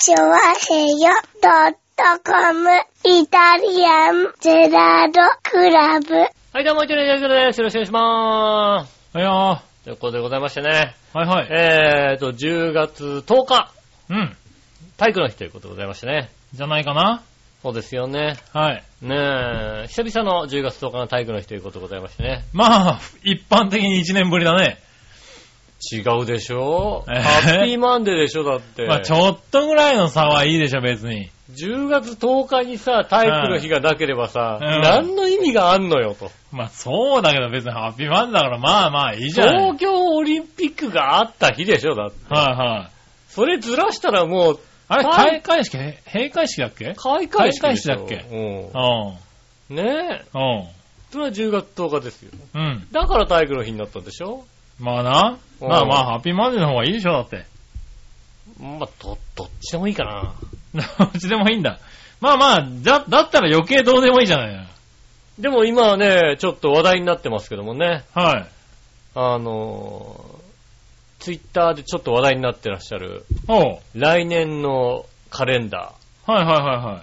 チョワヘヨドットコムイタリアンゼラードクラブ。はい、どうも、イタリアンジェラードです。よろしくお願いしまーす。はいよということでございましてね。ー。はいはい。えーと、10月10日、うん。体育の日ということでございましてね。じゃないかな？そうですよね。はい。ねえ、久々の10月10日の体育の日ということでございましてね。まあ、一般的に1年ぶりだね。違うでしょ？えーハッピーマンデーでしょだって。まあ、ちょっとぐらいの差はいいでしょ、別に。10月10日にさ、体育の日がなければさ、うん何の意味があんのよと。まあ、そうだけど別にハッピーマンデーだから、まあまあいいじゃない。東京オリンピックがあった日でしょだって。はいはい。それずらしたらもう、あれ、はい開会式、へ閉会式だっけ？開会式開会式だっけ？うん。ねえ。うん。それは10月10日ですよ。うん。うん。だから体育の日になったんでしょ？まあな。うんまあまあ、ハッピーマンデーの方がいいでしょ、だって。まあ、ど、どっちでもいいかな。どっちでもいいんだ。まあまあ、だ、だったら余計どうでもいいじゃないでも今はね、ちょっと話題になってますけどもね。はい。あのー、ツイッターでちょっと話題になってらっしゃる、おう。来年のカレンダはいはいは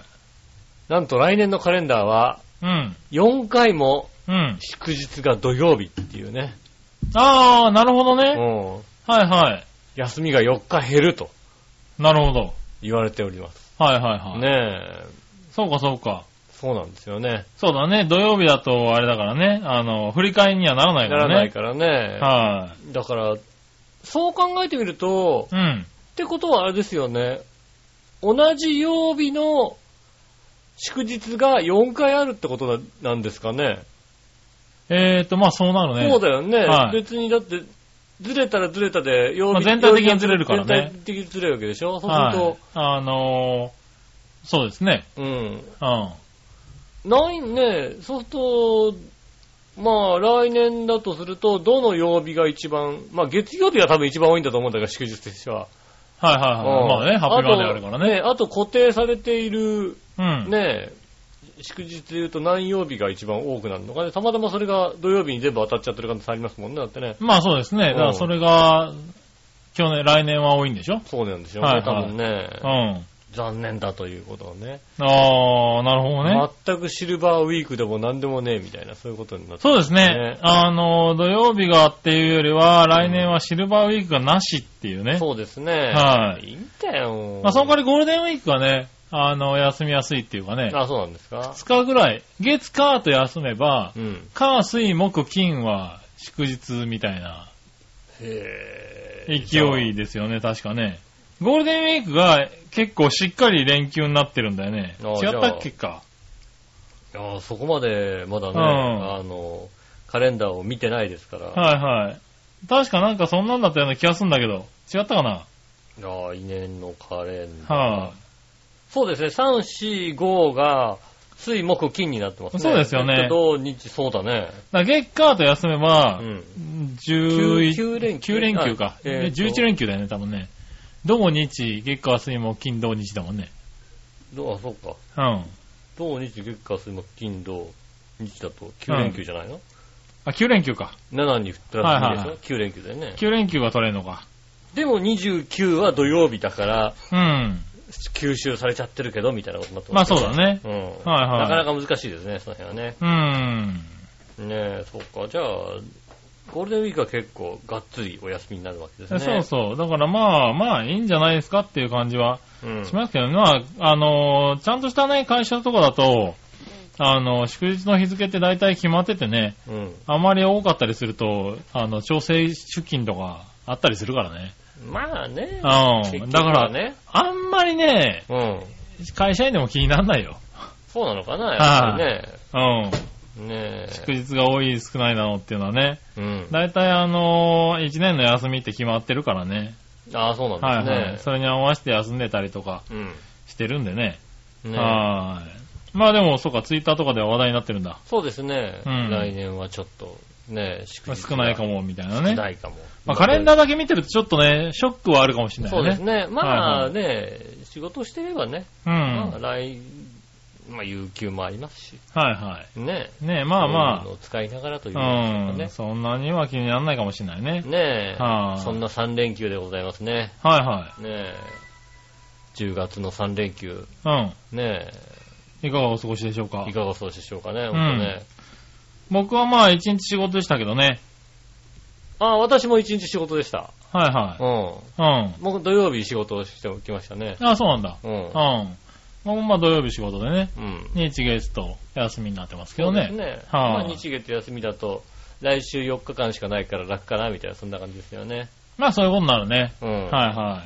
ー。なんと来年のカレンダーは、いはい。4回もうん。うん。祝日が土曜日っていうね。ああ、なるほどうね。ん。はいはい。休みが4日減るとなるほど。言われております。はいはいはい。ねえ。そうかそうか。そうなんですよね。そうだね。土曜日だとあれだからね。あの、振り替えにはならないからね。ならないからね。はだから、そう考えてみると、い。うん。ってことはあれですよね。同じ曜日の祝日が4回あるってことななんですかね。えーと、まあそうなるね。そうだよね。はい別にだって、ずれたらずれたで、曜まあ日、全体的にずれるからね全体的にずれるわけでしょ？そうするはいと、。あのー、そうですね。うん。うん。ないね、そうすると、まあ来年だとすると、どの曜日が一番、まあ月曜日が多分一番多いんだと思うんだけど、祝日としては。はいはいはい。まあね、ハッピーマンデーあるからね。あと固定されている、うん。ね、祝日で言うと何曜日が一番多くなるのかね。たまたまそれが土曜日に全部当たっちゃってる可能性ありますもんね。だってね。まあそうですね。だからそれが、去年、来年は多いんでしょ？そうなんでしょうね。はいはい多分ね、うん。残念だということをね。ああ、なるほどね。全くシルバーウィークでも何でもねえみたいな、そういうことになってそうですねね。あの、土曜日がっていうよりは、来年はシルバーウィークがなしっていうね。そうですね。はいいいんだよ。まあその代わりゴールデンウィークがね、あの、休みやすいっていうかね、あ、そうなんですか？2日ぐらい、月、火と休めば、うん。火、水、木、金は祝日みたいなへぇ勢いですよね、確かね。ゴールデンウィークが結構しっかり連休になってるんだよね。あ違ったっけか。いやそこまでまだね、うんあの、カレンダーを見てないですから。はいはい。確かなんかそんなんだったような気がするんだけど、違ったかな？来年のカレンダー。はそうですね、3、4、5が、水、木、金になってますね。そうですよね土、日、そうだね。い。だ月、火と休めばう、ん。11 9連休9連休か。あえーと11連休だよね、多分ね。土日、月火水木金土日だもんね。どあ、そうか。うん。土日、月火水木金土日だと9連休じゃないの、あ、9連休か。?7 にプラス2でしょ、はいはいはい ?9 連休だよね。9連休が取れるのか。でも29は土曜日だから、うん。吸収されちゃってるけど、みたいなことになってまあますそうだね。うん。はいはいなかなか難しいですね、その辺はね。うん。ねえ、そっか。じゃあ、ゴールデンウィークは結構がっつりお休みになるわけですね。そうそう。だからまあ、まあいいんじゃないですかっていう感じはうん。しますけど、まあ、あのーちゃんとしたね、会社とかだと、あの、祝日の日付って大体決まっててね、うん。あまり多かったりすると、あの、調整出勤とかあったりするからね。まあね。うん。だから、ね。あんまりね、うん。会社員でも気にならないよ。そうなのかな、やっぱりね。うん。ねえ。祝日が多い少ないなのっていうのはね、うん。大体あのー、1年の休みって決まってるからね。ああ、そうなんはいですね。はい。それに合わせて休んでたりとかうん。してるんでね。ねはい。まあでも、そうか、ツイッターとかでは話題になってるんだ。そうですね。うん来年はちょっと、ね、祝日少ないかも、みたいな少ね。ないかも。まあカレンダーだけ見てるとちょっとね、ショックはあるかもしれないそう。ですね。まはあね、仕事してればね、うん。まあはい来、まあ有給もありますし、はね。い。ねまあまそういうのを使いながらというあ、のねうん。。そんなには気にならないかもしれないね。ねえ、はいそんな3連休でございますね。はいはねえ。10月の3連休。うん。ねいかがお過ごしでしょうか？え、いかがお過ごしでしょうかね、ほんとね。僕はまあ一日仕事でしたけどね。あ、私も一日仕事でした。はいはうん。い。うん。僕土曜日仕事をしてきましたね。あ、そうなんだ。うんう。ん。僕もまあ土曜日仕事でね、うん。日月と休みになってますけどね。そうですね。はいまあ日月休みだと、来週4日間しかないから楽かな、みたいな、そんな感じですよね。まあそういうことになるね。うん。はいは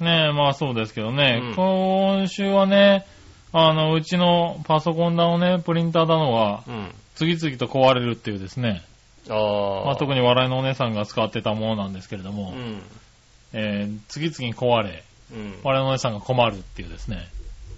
い。ねえ、まあそうですけどね、うん今週はね、あの、うちのパソコンだのね、プリンターだのは、うん。次々と壊れるっていうですね、ああ。まあ、特に笑いのお姉さんが使ってたものなんですけれども、うん。えー次々に壊れ、うん。笑いのお姉さんが困るっていうですね、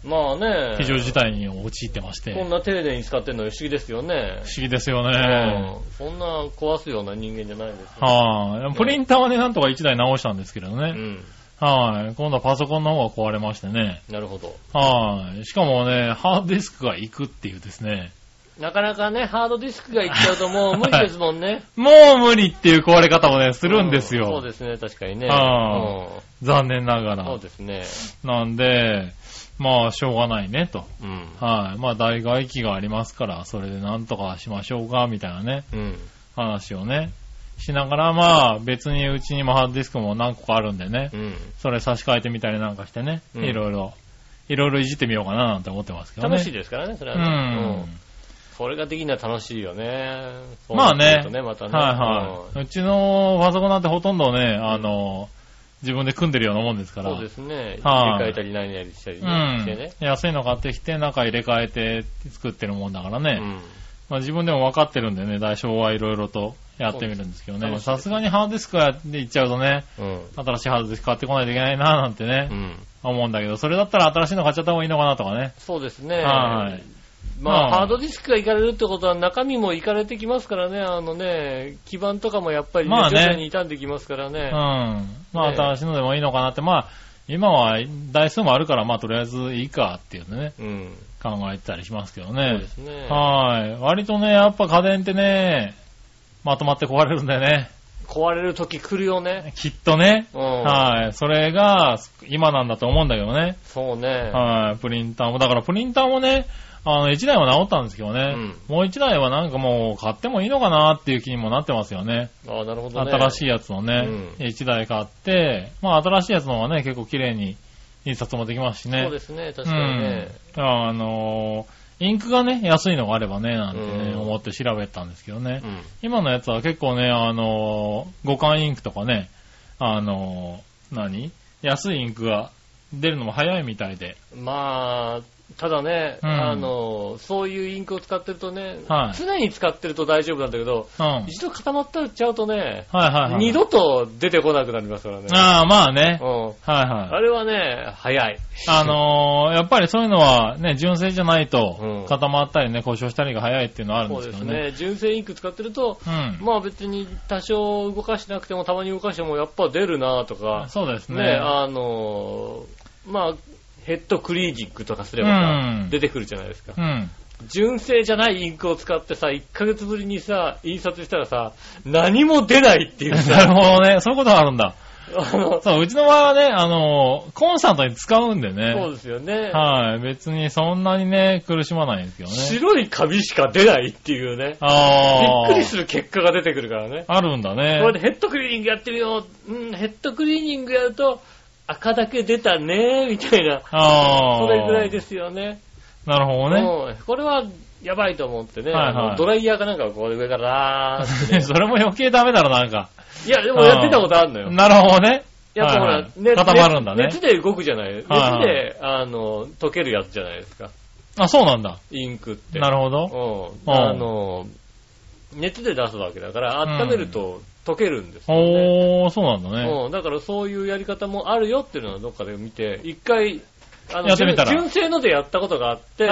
まあね。非常事態に陥ってまして、こんな丁寧に使ってるの不思議ですよね。不思議ですようね。ん。そんな壊すような人間じゃないですよ。はい、プリンターはね、なんとか1台直したんですけれどね。うん。はい、今度はパソコンの方が壊れましてね。なるほど。はい、しかもね、ハードディスクが行くっていうですね。なかなかね、ハードディスクがいっちゃうともう無理ですもんね。もう無理っていう壊れ方をね、するんですよ。うそうですね、確かにね。あうん残念ながらそう。ですね。なんで、まあ、しょうがないね、と。うん。はい。まあ、大外機がありますから、それでなんとかしましょうか、みたいなね、うん。話をね、しながら、まあ、別にうちにもハードディスクも何個かあるんでね、うん。それ差し替えてみたりなんかしてね、うんいろいろ、いろいろいじってみようかななんて思ってますけどね。楽しいですからね、それうはね。ん。それができるのは楽しいよね。まあねそうなるとまたね。はいはい。うちのパソコンなんてほとんどね、あの、自分で組んでるようなもんですから。そうですね。はい入れ替えたり何々したりうねしてねん。。安いの買ってきて、中入れ替えて作ってるもんだからね。うん。まあ自分でも分かってるんでね、代償はいろいろとやってみるんですけどね。さすがにハードディスクで行っちゃうとね、うん。新しいハードディスク買ってこないといけないななんてねう、ん。思うんだけど、それだったら新しいの買っちゃった方がいいのかなとかね。そうですね。はい。まあ、まあハードディスクがいかれるってことは中身もいかれてきますからね、あのね、基板とかもやっぱりね、まあね徐々に傷んできますからうん。ね。まあね新しいのでもいいのかなって、まあ、今は台数もあるから、まあとりあえずいいかっていうね、うん。考えてたりしますけどそうねで。すね。はい。割とね、やっぱ家電ってね、まとまって壊れるんだよね。壊れる時来るよね。きっとね。うん。はい。それが、今なんだと思うんだけどね。そうね。はい。プリンターも、だからプリンターもね、あの、1台は直ったんですけどね。もう1台はなんかもう買ってもいいのかなっていう気にもなってますよね。ああ、なるほどね。新しいやつのね、うん1台買って、まあ新しいやつの方がね、結構綺麗に印刷もできますしね。そうですね、確かにね。うん。あのーインクがね、安いのがあればね、なんてね、うん思って調べたんですけどね。うん。今のやつは結構ね、あのー互換インクとかね、あのー何？安いインクが出るのも早いみたいで。まあ、ただね、うんあの、そういうインクを使ってるとね、はい常に使ってると大丈夫なんだけど、うん。はい一度固まっちゃうとね、はいはい。二度と出てこなくなりますからね。ああ、まあね。うん。はいはい。あれはね、早い。あのー やっぱりそういうのはね、純正じゃないとうん固まったりね、故障したりが早いっていうのはあるんそうですですけどね。ね。純正インク使ってると、うん。まあ別に多少動かしてなくてもたまに動かしてもやっぱ出るなとか、そうですね。ね、あのーまあ、ヘッドクリーニングとかすればうんさ、出てくるじゃないですか。うん。純正じゃないインクを使ってさ、1ヶ月ぶりにさ、印刷したらさ、何も出ないっていうなさ、るほどね。そういうことがあるんだ。あのそう、うちの場合はね、あのーコンスタントに使うんでそうね。ですよね。はい。別にそんなにね、苦しまないんですけどね。白いカビしか出ないっていうね。ああ。びっくりする結果が出てくるからね。あるんだね。これでヘッドクリーニングやってみよう。うん、ヘッドクリーニングやると、赤だけ出たね、みたいな。ああ。それぐらいですよね。なるほどね。うんこれは、やばいと思ってね、はいはいドライヤーかなんかをこう上からラーってね それも余計ダメだろ、なんか。いや、でもやってたことあるのよ。なるほどね。やっぱほら、はいはい熱固まるんだね。熱で動くじゃない？熱で、はいはいあの、溶けるやつじゃないですか。あ、そうなんだ。インクって。なるほど。うん。あの、熱で出すわけだから、温めると溶けるんですよね。おー、そうなんだね。うん。だからそういうやり方もあるよっていうのはどっかで見て、一回、あやってみたら純正のでやったことがあって、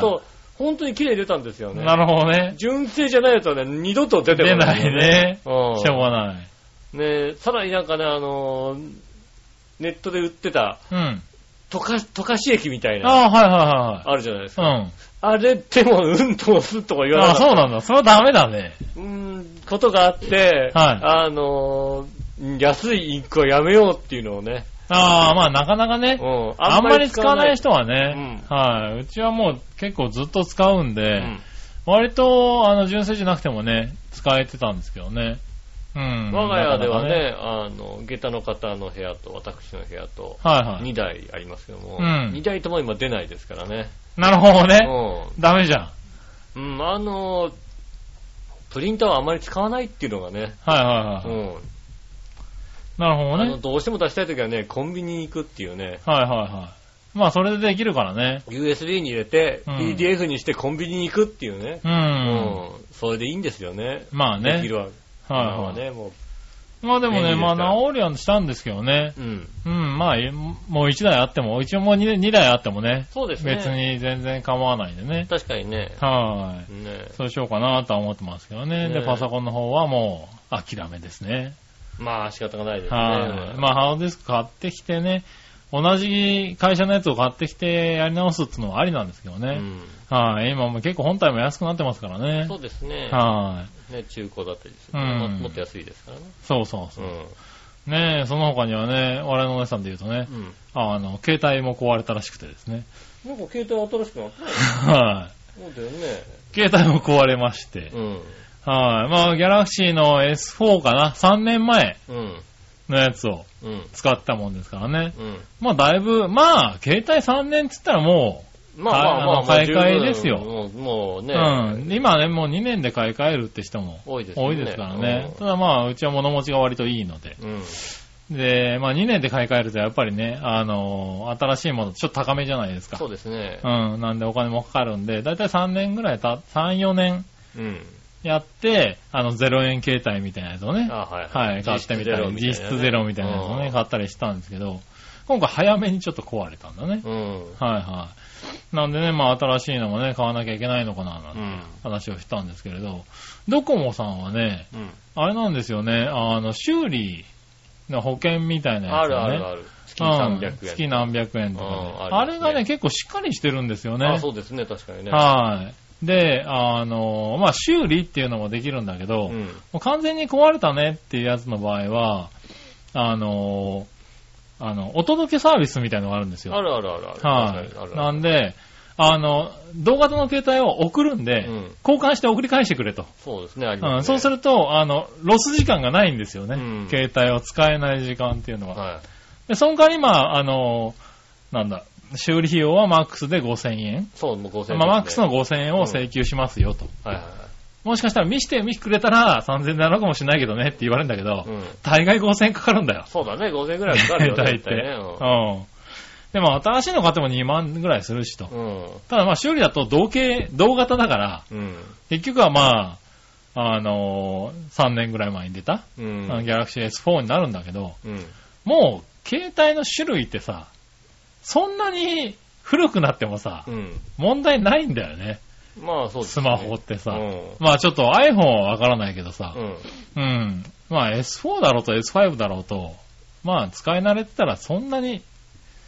と、本当に綺麗に出たんですよね。なるほどね。純正じゃないやつはね、二度と出てこな。出ないいね。うん。しょうがない。ねさらになんかね、あのーネットで売ってた、うん。溶か、溶かし液みたいな、ああ、はいはあるじゃないですか。いはいはい。あれでも、うんと押すとか言わなかった。そうなんだ。それはダメだね。うーん、ことがあって、はいあのー安いインクはやめようっていうのをね、ああ、まあなかなかね、うん。あんまり使わない人はうねん、はい。うちはもう結構ずっと使うんうで、ん。割と、あの、純正じゃなくてもね、使えてたんですけどね。うん。我が家ではなかなね、あの、下駄の方の部屋と私の部屋と、はい。2台ありますけども、うん2台とも今出ないですからね。なるほどね。うダメじゃん。はいん。うん、あの、プリンターはあまり使わないっていうのがね、はいはい。うん。あのなるほどね。どうしても出したいときはね、コンビニに行くっていうね、はいはいはい。まあそれでできるからね。USB に入れて、うん PDF にしてコンビニに行くっていうね、う。うんん。それでいいんですよね。まあねでき。るわ。今はいはい。はね、もまあでもね、まあ便利ですから治りはしたんですけどね。う。うん。うん、まあ、えもう1台あっても、一応もう 2, 台あってもね、そうですね。別。に全然構わないんでね。確かにね。はい。ねそうしようかなとは思ってますけどね。で、ねパソコンの方はもう諦めですね。まあ仕方がないですね。はい。まあ、ハードディスク買ってきてね、同じ会社のやつを買ってきてやり直すっていうのはありなんですけどね。うん。はい。今も結構本体も安くなってますからねそ。うですね。はい。ね、中古だったりすると、うんももっと安いですからね。そうそうそうう。ん。ねえ、その他にはね、我々のお姉さんで言うとね、うん。あの、携帯も壊れたらしくてですね。なんか携帯新しくなったね。はい。そうだよね。携帯も壊れまして。うん。はい。まあ、ギャラクシーの S4 かな ?3 年前うん。のやつをうん。使ったもんですからね。うん。まあ、だいぶ、まあ、携帯3年って言ったらもまあまあまあ、買い替えですよもう、もうう、ね、うん。今ね、もう2年で買い替えるって人も多いですよね。多いですからね。ただまあ、うちは物持ちが割といいので。うん。で、まあ2年で買い替えるとやっぱりね、あのー新しいものちょっと高めじゃないですか。そうですね。うん。なんでお金もかかるんで、だいたい3年ぐらいた、3、4年うん。やって、あの、0円携帯みたいなやつをね、あはい。はい、買ってみたり、実質ゼロみたいなやつをね、買ったりしたんですけど、今回早めにちょっと壊れたんだね。うん。はいはい。なんでね、まあ新しいのもね、買わなきゃいけないのかな、なんてうん。話をしたんですけれど、ドコモさんはね、うん。あれなんですよね、あの、修理の保険みたいなやあつがね、るあるある。月うん300円。月何百円とかね、うんあねあれがね、結構しっかりしてるんですよね。あ、そうですね、確かにね。はい。で、あの、まあ、修理っていうのもできるんだけど、うん。完全に壊れたねっていうやつの場合は、あの、あの、お届けサービスみたいなのがあるんですよ。あるあるあるある。はい。なんで、あの、同型の携帯を送るんで、うん交換して送り返してくれと。そうですね、ありうん、ますね。そうすると、あの、ロス時間がないんですよね。うん携帯を使えない時間っていうのは。はで、その代わり、まあ、あの、なんだ、修理費用はマックスで5000円。い。そう、もう5000円。まあ、マックスの5000円を請求しますよと。はいはいはい。もしかしたら見して見してくれたら3000円なのかもしれないけどねって言われるんだけど、うん。大概5000円かかるんだよ。そうだね、5000円ぐらいかかるよね。大絶対ね。体。うん。でも新しいの買っても2万ぐらいするしと。うん。ただまあ修理だと同型、同型だから、うん。結局はまあ、あのー3年ぐらい前に出た、うん。ギャラクシー S4 になるんだけど、うん。もう携帯の種類ってさ、そんなに古くなってもさ、うん。問題ないんだよね。まあそうですね。スマホってさ。うん。まあちょっと iPhone はわからないけどさ、うん。うん。まあ S4 だろうと S5 だろうと、まあ使い慣れてたらそんなに、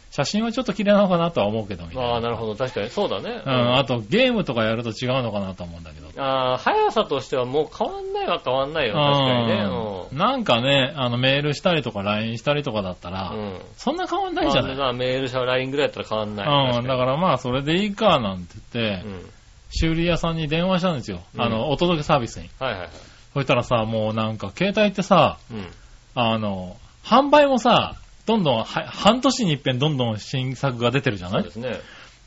写真はちょっと綺麗なのかなとは思うけど、みたいな。ああ、なるほど。確かに。そうだね。うん、あとゲームとかやると違うのかなと思うんだけど。ああ、速さとしてはもう変わんないは変わんないよ。確かにね。うんなんかね、あのメールしたりとか LINE したりとかだったら、うん。うん。そんな変わんないじゃない。まあメールしたら LINE ぐらいだったら変わんない。うん、だからまあそれでいいかなんて言って、うん。修理屋さんに電話したんですよ。うんあの、お届けサービスに。はいはいはい。そしたらさ、もうなんか携帯ってさ、うん。あの、販売もさ、どんどんは、半年に一遍どんどん新作が出てるじゃない？そうですね。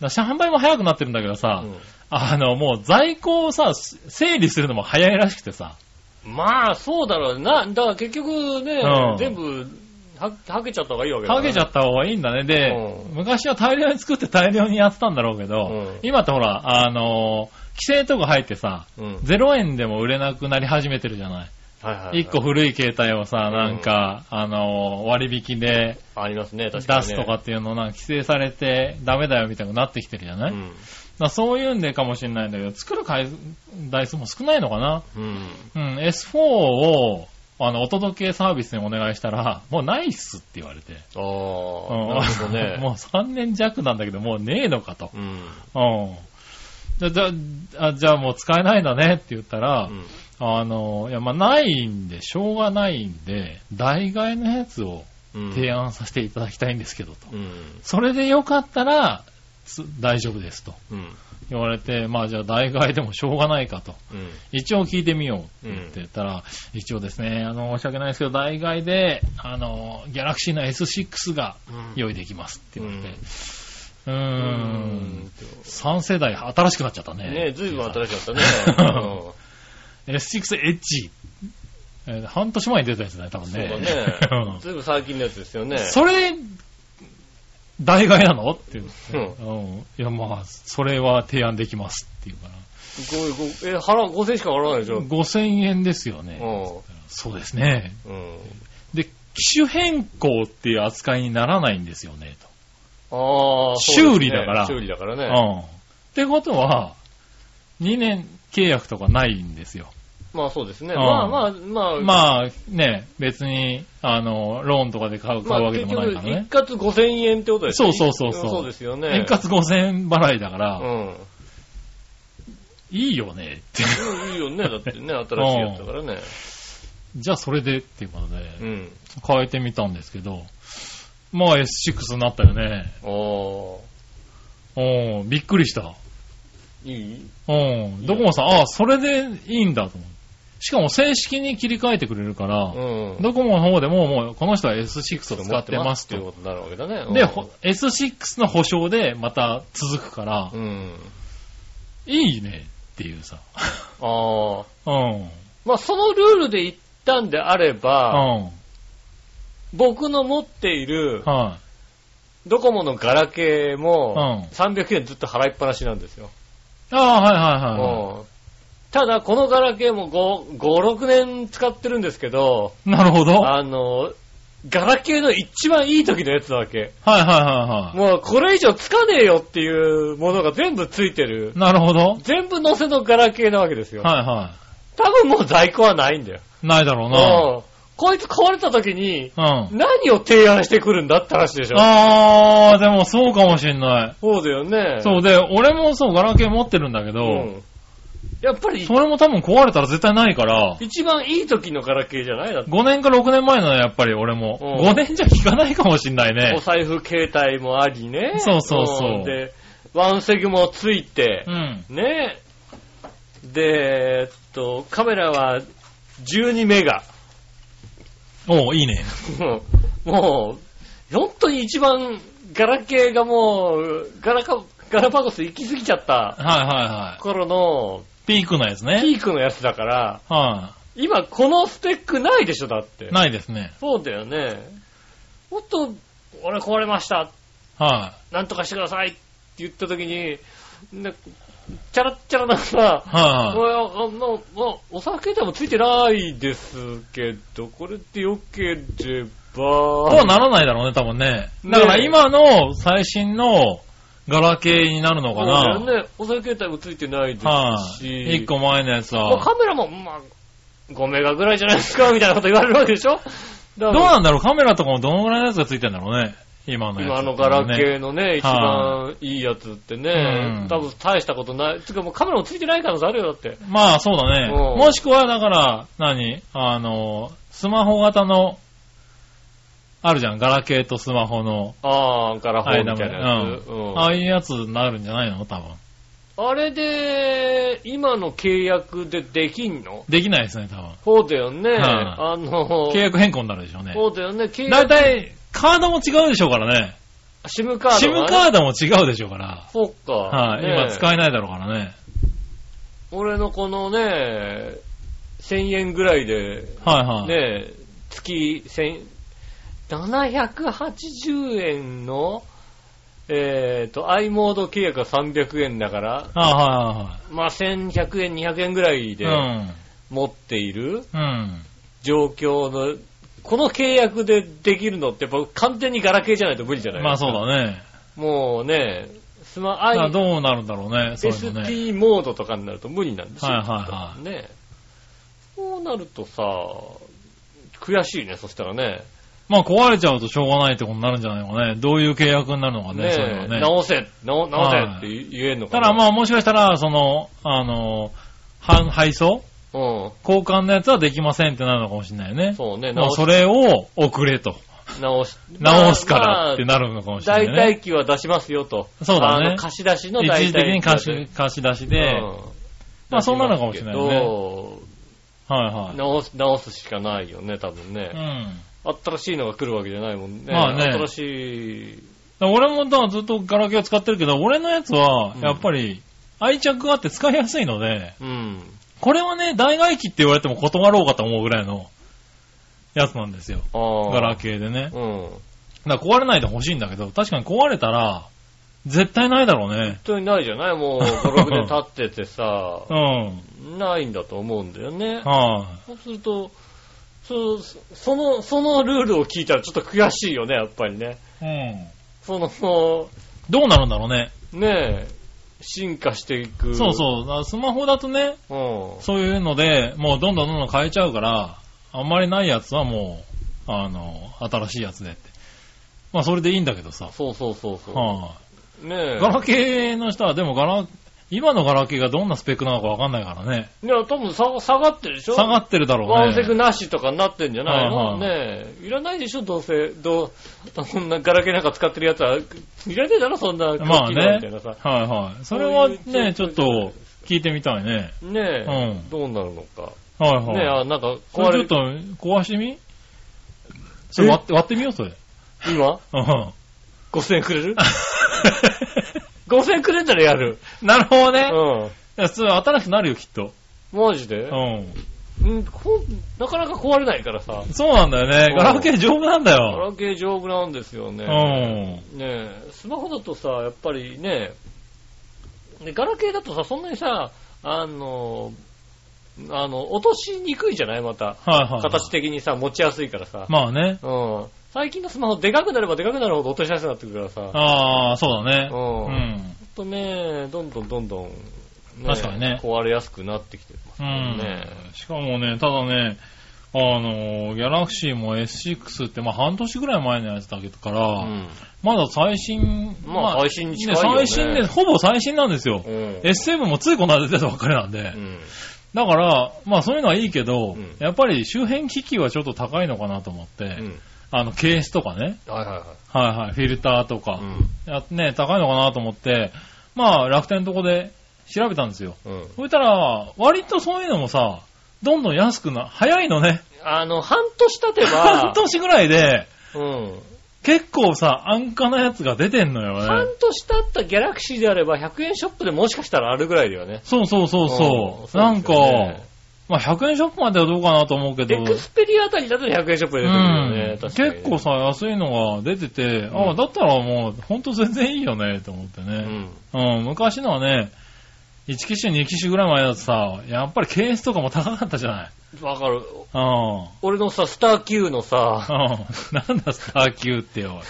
だから販売も早くなってるんだけどさ、うあの、もう在庫をさ、整理するのも早いらしくてさ、ん。まあ、そうだろうな。だから結局ねうん、全部、は、はけちゃった方がいいわけだはけちゃっった方がいいんだね。で、うん昔は大量に作って大量にやってたんだろうけど、うん今ってほら、あの、規制とか入ってさ、うん。0円でも売れなくなり始めてるじゃない。はいはいはい。一個古い携帯をさ、んなんか、あの、割引でありますね、出確かに、ね。すとかっていうのをなんか規制されてダメだよみたいになってきてるじゃない、だかうん。らそういうんでかもしれないんだけど、作る回台数も少ないのかな？うん。うん、S4 を、あの、お届けサービスにお願いしたら、もうないっすって言われて。ああ、うんなるほどね。もう3年弱なんだけど、もうねえのかと。うん。うん。じゃ、じゃあ、じゃあもう使えないんだねって言ったら、うん。あの、いや、まあ、ないんで、しょうがないんで、代替えのやつをうん提案させていただきたいんですけどと。うん。それでよかったら、つ大丈夫ですとうん。言われて、まあじゃあ代替でもしょうがないかと。うん。一応聞いてみようって言ったら、一応ですね、あの、申し訳ないですけど、代替で、あの、ギャラクシーの S6 が用意できますって言われて、うーん、3世代新しくなっちゃったね。ねずいぶん新しかったね。S6 エッジ、えー半年前に出たやつだね、多分うんそうね。だね。ずいぶん最近のやつですよね。それ、代替なの？って言って、ううん。いや、まあ、それは提案できますっていうから。ごごえ、払う、5000しか払わないでしょ？5000円ですよね。うそうですね。ん。うん。で、機種変更っていう扱いにならないんですよね、ああ、そうですね修理だから修理だからと。ね。うん。ってことは、2年契約とかないんですよ。まあそうですね。うんまあまあ、まあ、まあ、ね、別に、あの、ローンとかで買う、買うわけでもないからね一。括5000円ってことですそうそうそうそうそうですよね。円滑5000円払いだから、うん。いいよねって。いいよね、だってね、新しいやつだからね。じゃあそれでっていうことで、うん。変えてみたんですけど、まあ S6 になったよね。ああ、うん、びっくりした。いい？うん。ドコモさん、ああ、それでいいんだと思う。しかも正式に切り替えてくれるから、うん。ドコモの方でももうこの人は S6 を使ってますと。っていうことになるわけだね。うんで、ほ S6 の保証でまた続くから、うん。いいねっていうさ。ああ。うん。まあそのルールで言ったんであれうば、ん。僕の持っているはドコモのガラケーもうん300円ずっと払いっぱなしなんですよ。い。ああ、はいはいはうんただ、このガラケーも5、5 6年使ってるんですけど、い。なるほど。はいあの、ガラケーの一番いい時のやつなわけ。はいはいはもうこれ以上つかねえよっていうものが全部ついてるい。。なるほど。全部載せのガラケーなわけですよ。はいは多分もう在庫はないんだよ。い。ないだろうな。うんこいつ壊れた時に、うん。何を提案してくるんだって話でしょ。あー、でもそうかもしんない。そうだよね。そうで、俺もそう、ガラケー持ってるんだけど、うん。やっぱりそ、れも多分壊れたら絶対ないから、一番いい時のガラケーじゃない？だって。5年か6年前のやっぱり俺も。うん5年じゃ効かないかもしんないねお。財布携帯もありね。そうそうそうんで、ワンセグもついてう、ん。ね。で、えっと、カメラは12メガ。おういいね。もう、本当に一番ガラケーがもう、ガラカ、ガラパゴス行き過ぎちゃったはいはいは頃のい。ピークのやつね。ピークのやつだから、は今このスペックないでしょ、だってい。。ないですね。そうだよね。もっと、俺壊れました。はなんとかしてくださいって言った時に、ね、チャラッチャラなさ、い。はいもはうあのもうお酒でもついてないですけど、これって良ければ、い。こうはならないだろうね、多分ね。だから今の最新のガラケーになるのかな。そうだよね。お酒携帯もついてないですし、はい。一個前のやつまあは。カメラも、まあ、5メガぐらいじゃないですか、みたいなこと言われるわけでしょ？どどうなんだろう？カメラとかもどのぐらいのやつがついてんだろうね。今のやつ、今のガラケーのね、一は番いいやつってうねん、多分大したことない。つうかもうカメラもついてない可能性あるよ、だって。まあそうだね。うんもしくはだから、何？あの、スマホ型の、あるじゃん。ガラケーとスマホのああ、ガラフォー。みたいなやつ。う。うんんああいうやつになるんじゃないの？多分。あれで、今の契約でできんの？できないですね、多分。そうだよね。はいあの、契約変更になるでしょうね。そうだよね。契だい約、たい、カードも違うでしょうからね。シムカードシムカードも違うでしょうから。そっか。はい。ね今使えないだろうからね。俺のこのね、1000円ぐらいで、はいはい。ね、月1000 780円の、えっ、と、i モード契約が300円だから、あまあ、1100円、200円ぐらいではいはい。持っているうん。うん。状況の、この契約でできるのって、やっぱ完全にガラケーじゃないと無理じゃないまあそうだね。もうね、スマ、I、どうなるんだろうね、そういうのね。ST モードとかになると無理なんですよ。はいはいはいね。そうなるとさ、悔しいね、そしたらね。まあ壊れちゃうとしょうがないってことになるんじゃないのかね。どういう契約になるのかね、ねそういうのはね。直せ、直せって言えんのかな。ただまあもしかしたら、その、あの、販配送？うん。交換のやつはできませんってなるのかもしれないよね。そうね、それを送れと。直し、直すからってまあなるのかもしれない代ね。替機は出しますよと。そうだね貸し出しの代替機一時的に貸でし貸し出しで、まあそうなるかもしれないねね。はいはい。直す、直すしかないよね、多分ね。うん。新しいのが来るわけじゃないもんね。まあね新しい、俺もずっとガラケーを使ってるけど、俺のやつはうん、やっぱり愛着があって使いやすいので、うん。これはね、代替機って言われても断ろうかと思うぐらいのやつなんですよ。ガラケーでね。うん。だから壊れないでほしいんだけど、確かに壊れたら、絶対ないだろうね。本当にないじゃない？もう、5、6年経っててさ、うん。ないんだと思うんだよね。はそうすると、そその、そのルールを聞いたらちょっと悔しいよね、やっぱりね。い。うん。その、もどうなるんだろうね。うねえ、進化していく。そうそう。スマホだとね、う。うん。そういうので、もうどんどんどんどん変えちゃうから、あんまりないやつはもう、あの、新しいやつでって。まあそれでいいんだけどさ。そうそうそうそう。はねえ。い。ガラケーの人はでもガラ、今のガラケーがどんなスペックなのかわかんないからね。いや、多分下下がってるでしょ？下がってるだろうね。ワンセグなしとかになってんじゃないの、はいはいねえ。いらないでしょ？どうせ、どう、そんなガラケーなんか使ってるやつは。いらねえだろ？そんな機まあ能みねたいなさ。。はいはい。それはね、ちょっと聞いてみたいね。ねえ、うんどうなるのか。はいはい。ねえ、あなんかこれちょっと壊してみ？それ割って、割ってみよう、それ。今？うん。5000円くれる？?5000 円くれたらやる。なるほどね。うん。普通新しくなるよ、きっと。マジで？うん。うん、こなかなか壊れないからさ。そうなんだよね。うんガラケー丈夫なんだガよ。ラケー丈夫なんですようね。ん。ねえ、スマホだとさ、やっぱりね、でガラケーだとさ、そんなにさ、あの、あの、落としにくいじゃない？また。はいはい。形的にさ、持ちやすいからさ。まあね。うん。最近のスマホでかくなればでかくなるほど落としやすくなってくるからさ。ああ、そうだね。う。うんほんん。とね、どんどんどんどん、ね確かにね壊れやすくなってきてますうからんね。。しかもね、ただね、あの、ギャラクシーも S6 って、まあ半年ぐらい前のやつだけどから、うん。まだ最新、まあ最新に近いよね最新で、ほぼ最新なんですよ。うん。S7 もついこの間出たばっかりなんで。うん。だから、まあそういうのはいいけど、うんやっぱり周辺機器はちょっと高いのかなと思って、うん。あの、ケースとかね、はいはいはい。はいはい、フィルターとか、うん。ね、高いのかなと思って、まあ楽天のとこで調べたんですよ。うん。そしたら、割とそういうのもさ、どんどん安くな、早いのね。あの、半年経て半ば、年ぐらいで、うん。結構さ、安価なやつが出てんのよ半ね。年経ったギャラクシーであれば100円ショップでもしかしたらあるぐらいだよね。そうそうそうそう。うんなんか、そうですよねまあ100円ショップまではどうかなと思うけど、エクスペリアあたりだと100円ショップで出てくるよね。うん、確かに結構さ、安いのが出てて、んあだったらもう、ほんと全然いいよね、と思ってうね。ん。うん、昔のはね、1機種、2機種ぐらい前だとさ、やっぱりケースとかも高かったじゃない。わかる。うん。俺のさ、スター Q のさ、うん。なんだ、スター級ってよ。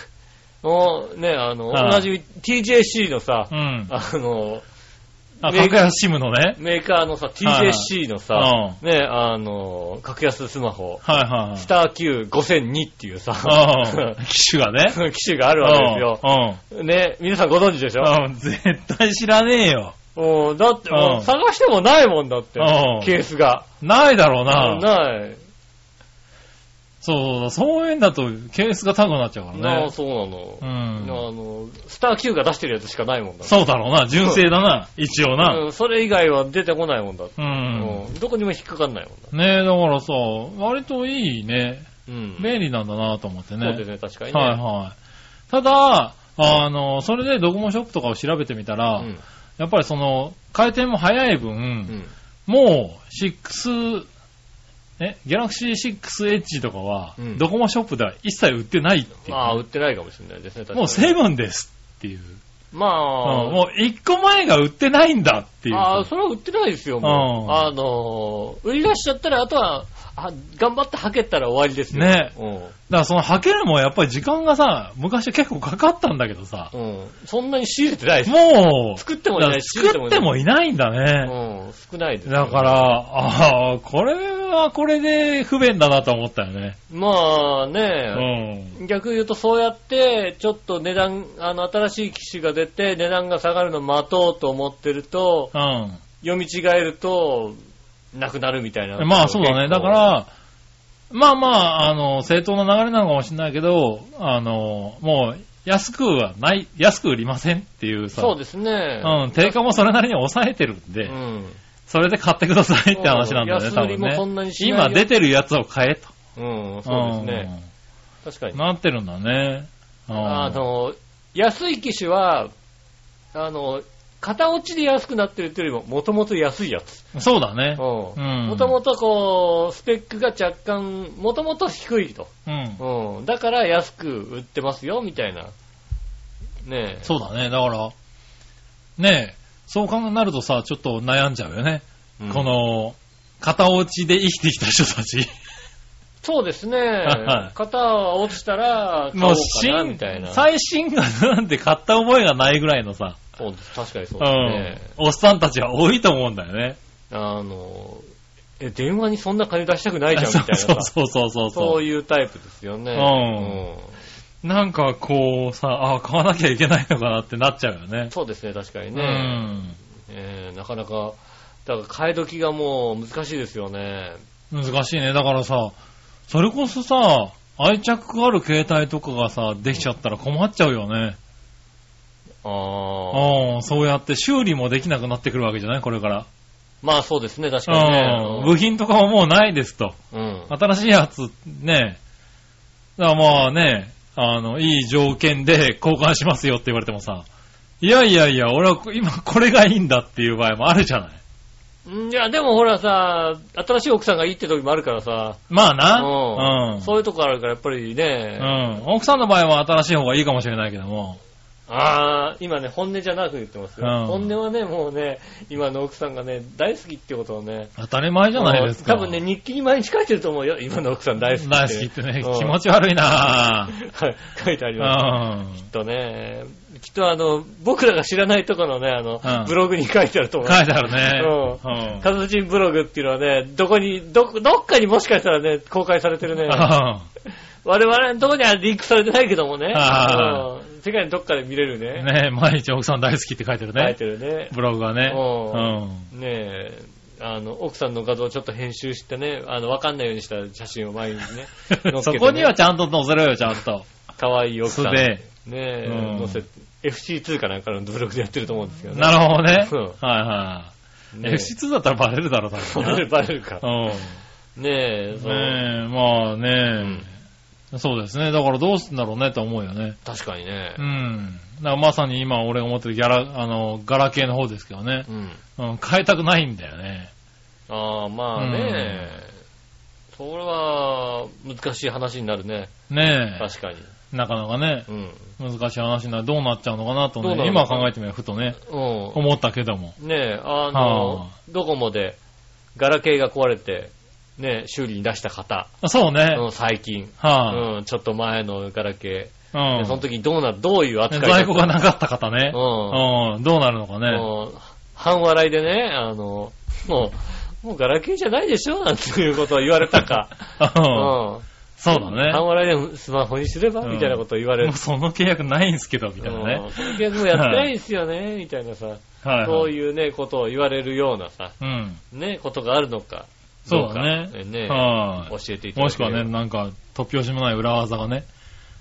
もう ね、あの、はい同じ TJC のさう、ん。あの、あ、メー格安シムのね。メーカーのさ、TJC のさ、ね、あの、格安スマホ、はいはいはい。スター Q5002 っていうさ、うん。機種がね。機種があるわけですよ。うん。ね、皆さんご存知でしょ？うん。絶対知らねえよ。だって探してもないもんだってうん、ケースが。ないだろうな。ない。そうそう、そういうんだとケースが高くなっちゃうからなあ、ね。そうなの。うあん。の、スター Q が出してるやつしかないもんだ。そうだろうな。純正だな。一応な。うん、それ以外は出てこないもんだ。うん。うんどこにも引っかかんないもんだ。ねえ、だからさ、割といいね。うん。便利なんだなと思ってね。そうですね、確かにね。はいはい。ただ、あの、それでドコモショップとかを調べてみたら、うん。やっぱりその、回転も早い分、うん。もう、6、え、ギャラクシー 6H とかは、うんドコモショップでは一切売ってないっていう。まあ、売ってないかもしれないですね、確かに。もうセブンですっていう。まあ、うんもう一個前が売ってないんだっていう。ああ、それは売ってないですよ、もう。うんあのー、売り出しちゃったら、あとは、あ頑張って履けたら終わりですよ。ねうん。だからその履けるもやっぱり時間がさ、昔結構かかったんだけどさ、うん。そんなに仕入れてないです。もう、作ってもいない作ってもいないんだね。うん。少ないです、だから、ああ、これはこれで不便だなと思ったよね。まあうね、ん。逆言うとそうやって、ちょっと値段、あの、新しい機種が出て、値段が下がるのを待とうと思ってると、うん。読み違えると、なくなるみたいな。まあそうだね。だか、ら、まあまあ、あの、正当な流れなのかもしれないけど、あの、もう、安くはない、安く売りませんっていうさ、そうですね。うん、定価もそれなりに抑えてるんで、うん。それで買ってくださいって話なんだよね、うん多分安売りもそんなにしないよ今出てるやつを買えと。うん、そうですね。確かにうん。。なってるんだね。うんあの、安い機種は、あの、型落ちで安くなってるっていうよりも、もともと安いやつ。そうだね。うん。もともとこう、スペックが若干、もともと低いと。うん。うん。だから安く売ってますよ、みたいな。ねえ。そうだね。だから、ねえ、そう考えるとさ、ちょっと悩んじゃうよね。うんこの、型落ちで生きてきた人たち。そうですねはい。型が落ちたら、買もうおうかな、み新たいな。、最新がなんて買った覚えがないぐらいのさ、そうです。確かにそううんですね。。おっさんたちは多いと思うんだよね。あの、え、電話にそんな金出したくないじゃん、みたいなさ。そうそうそうそうそそういうタイプですよね。うなんかこうさ、あ買わなきゃいけないのかなってなっちゃうよねうん。そうですね、確かにうね。ん。えーなかなか、だから替え時がもう難しいですよね。難しいね。だからさ、それこそさ、愛着がある携帯とかがさ、できちゃったら困っちゃうよね。ああ。うん、そうやって修理もできなくなってくるわけじゃない？これから。まあそうですね、確うかにん。ね。部品とかももうないですと。うん。新しいやつ、ね。だからまあね、あの、いい条件で交換しますよって言われてもさ、いやいやいや、俺は今これがいいんだっていう場合もあるじゃない？んいや、でもほらさ、新しい奥さんがいいって時もあるからさ、まあな。うんうん。そういうとこあるからやっぱりね、うん。奥さんの場合は新しい方がいいかもしれないけども。ああ、今ね、本音じゃなく言ってますよ。うん本音はね、もうね、今の奥さんがね、大好きってことをね、当たり前じゃないですか。多分ね、日記に毎日書いてると思うよ。今の奥さん大好きって。大好きってね、うん気持ち悪いなはい、書いてありぁ。ます。うんきっとね、きっとあの、僕らが知らないところのね、あの、うんブログに書いてあると思う。書いてあるね。ううん。カズチンブログっていうのはね、どこに、ど、どっかにもしかしたらね、公開されてるね。我々のとこにはリンクされてないけどもね。あうん世界のどっかで見れるね。ね毎日奥さん大好きって書いてる書いね。てるね。ブログがね。うねえ、あの、奥さんの画像をちょっと編集してね、あの、わかんないようにした写真を前にね、ねそこにはちゃんと載せろよ、ちゃんと。可愛い奥さん。素でねえ、うん載せ、FC2 かなんかのブログでやってると思うんですけどね。なるほどね。うんはいはい。ねえ FC2 だったらバレるだろ、多分な。バレる、バレるか。うん。ねえ、そう。ねえ、まあね、そうですね。だからどうすんだろうねと思うよね。確かにねう。ん。だからまさに今俺が思ってるギャラ、あの、ガラ系の方ですけどね。うん。うん、変えたくないんだよね。ああ、まあね、それは難しい話になるね。ね確かに。え。なかなかね、うん。難しい話になる。どうなっちゃうのかなとね、どうなるの今考えてみればふとね、うん。思ったけども。ねえ、あはの、ドコモでガラケーが壊れて、ねえ、修理に出した方、あそうね。うん、最近、はうん、ちょっと前のガラケい、ー、うん。でその時にどうな、どういう扱いだ在庫がなかった方ね。うんうん。どうなるのかね。もう半笑いでね、あの、もう、もうガラケーじゃないでしょ？なんていうことを言われたか。う。うんん。そうだね。半笑いでスマホにすれば？うんみたいなことを言われるもう。その契約ないんすけど、みたいなうんね。その契約もやってないんですよね、みたいなさ、はい、そうはい。いうね、ことを言われるようなさ、うん。ね、ことがあるのか。そうだねね、はい教えていただもしくはね、なんか、突拍子もない裏技がね、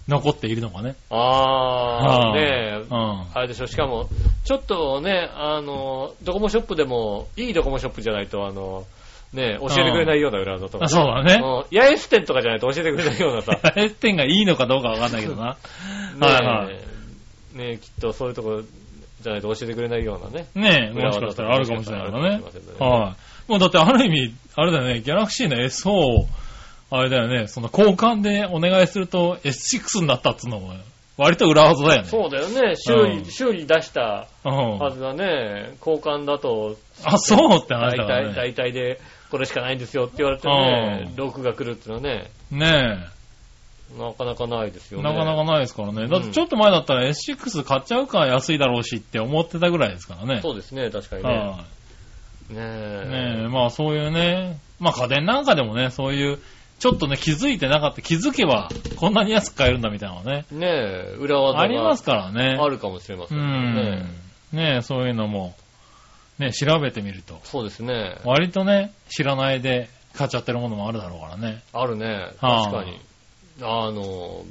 残っているのかね。あー、はいねうん。あれでしょ、しかも、ちょっとね、あの、ドコモショップでも、いいドコモショップじゃないと、あの、ね、教えてくれないような裏技とか、あそうだね。うん八重洲店とかじゃないと教えてくれないようなさ、ねエステンがいいのかどうかわかんないけどな。はいはいねきっとそういうとこじゃないと教えてくれないようなね。ねえ、裏技もしかしたらあるかもしれないからね。ねはい。もうだってある意味、あれだよね、ギャラクシーの S4、あれだよね、その交換でお願いすると S6 になったっつうのも、割と裏技だよね。そうだよね。修理、うん修理出したうん。はずがね、交換だと、あ、そうって話だからね。大体で、これしかないんですよって言われてねう、んロークが来るっていうのはね、ねなかなかないですよえ。ね。なかなかないですからね。だってちょっと前だったら S6 買っちゃうから安いだろうしって思ってたぐらいですからね。そうですね、確かにね。はねい。ねえ。え、まあそういうね、まあ家電なんかでもね、そういう、ちょっとね、気づいてなかった、気づけばこんなに安く買えるんだみたいなのね、ねえ、裏技がありますからね。あるかもしれませうんね。ん。ねえ、そういうのも、ね、調べてみると、そうですね。割とね、知らないで買っちゃってるものもあるだろうからね。あるね。はあ確かに。あの、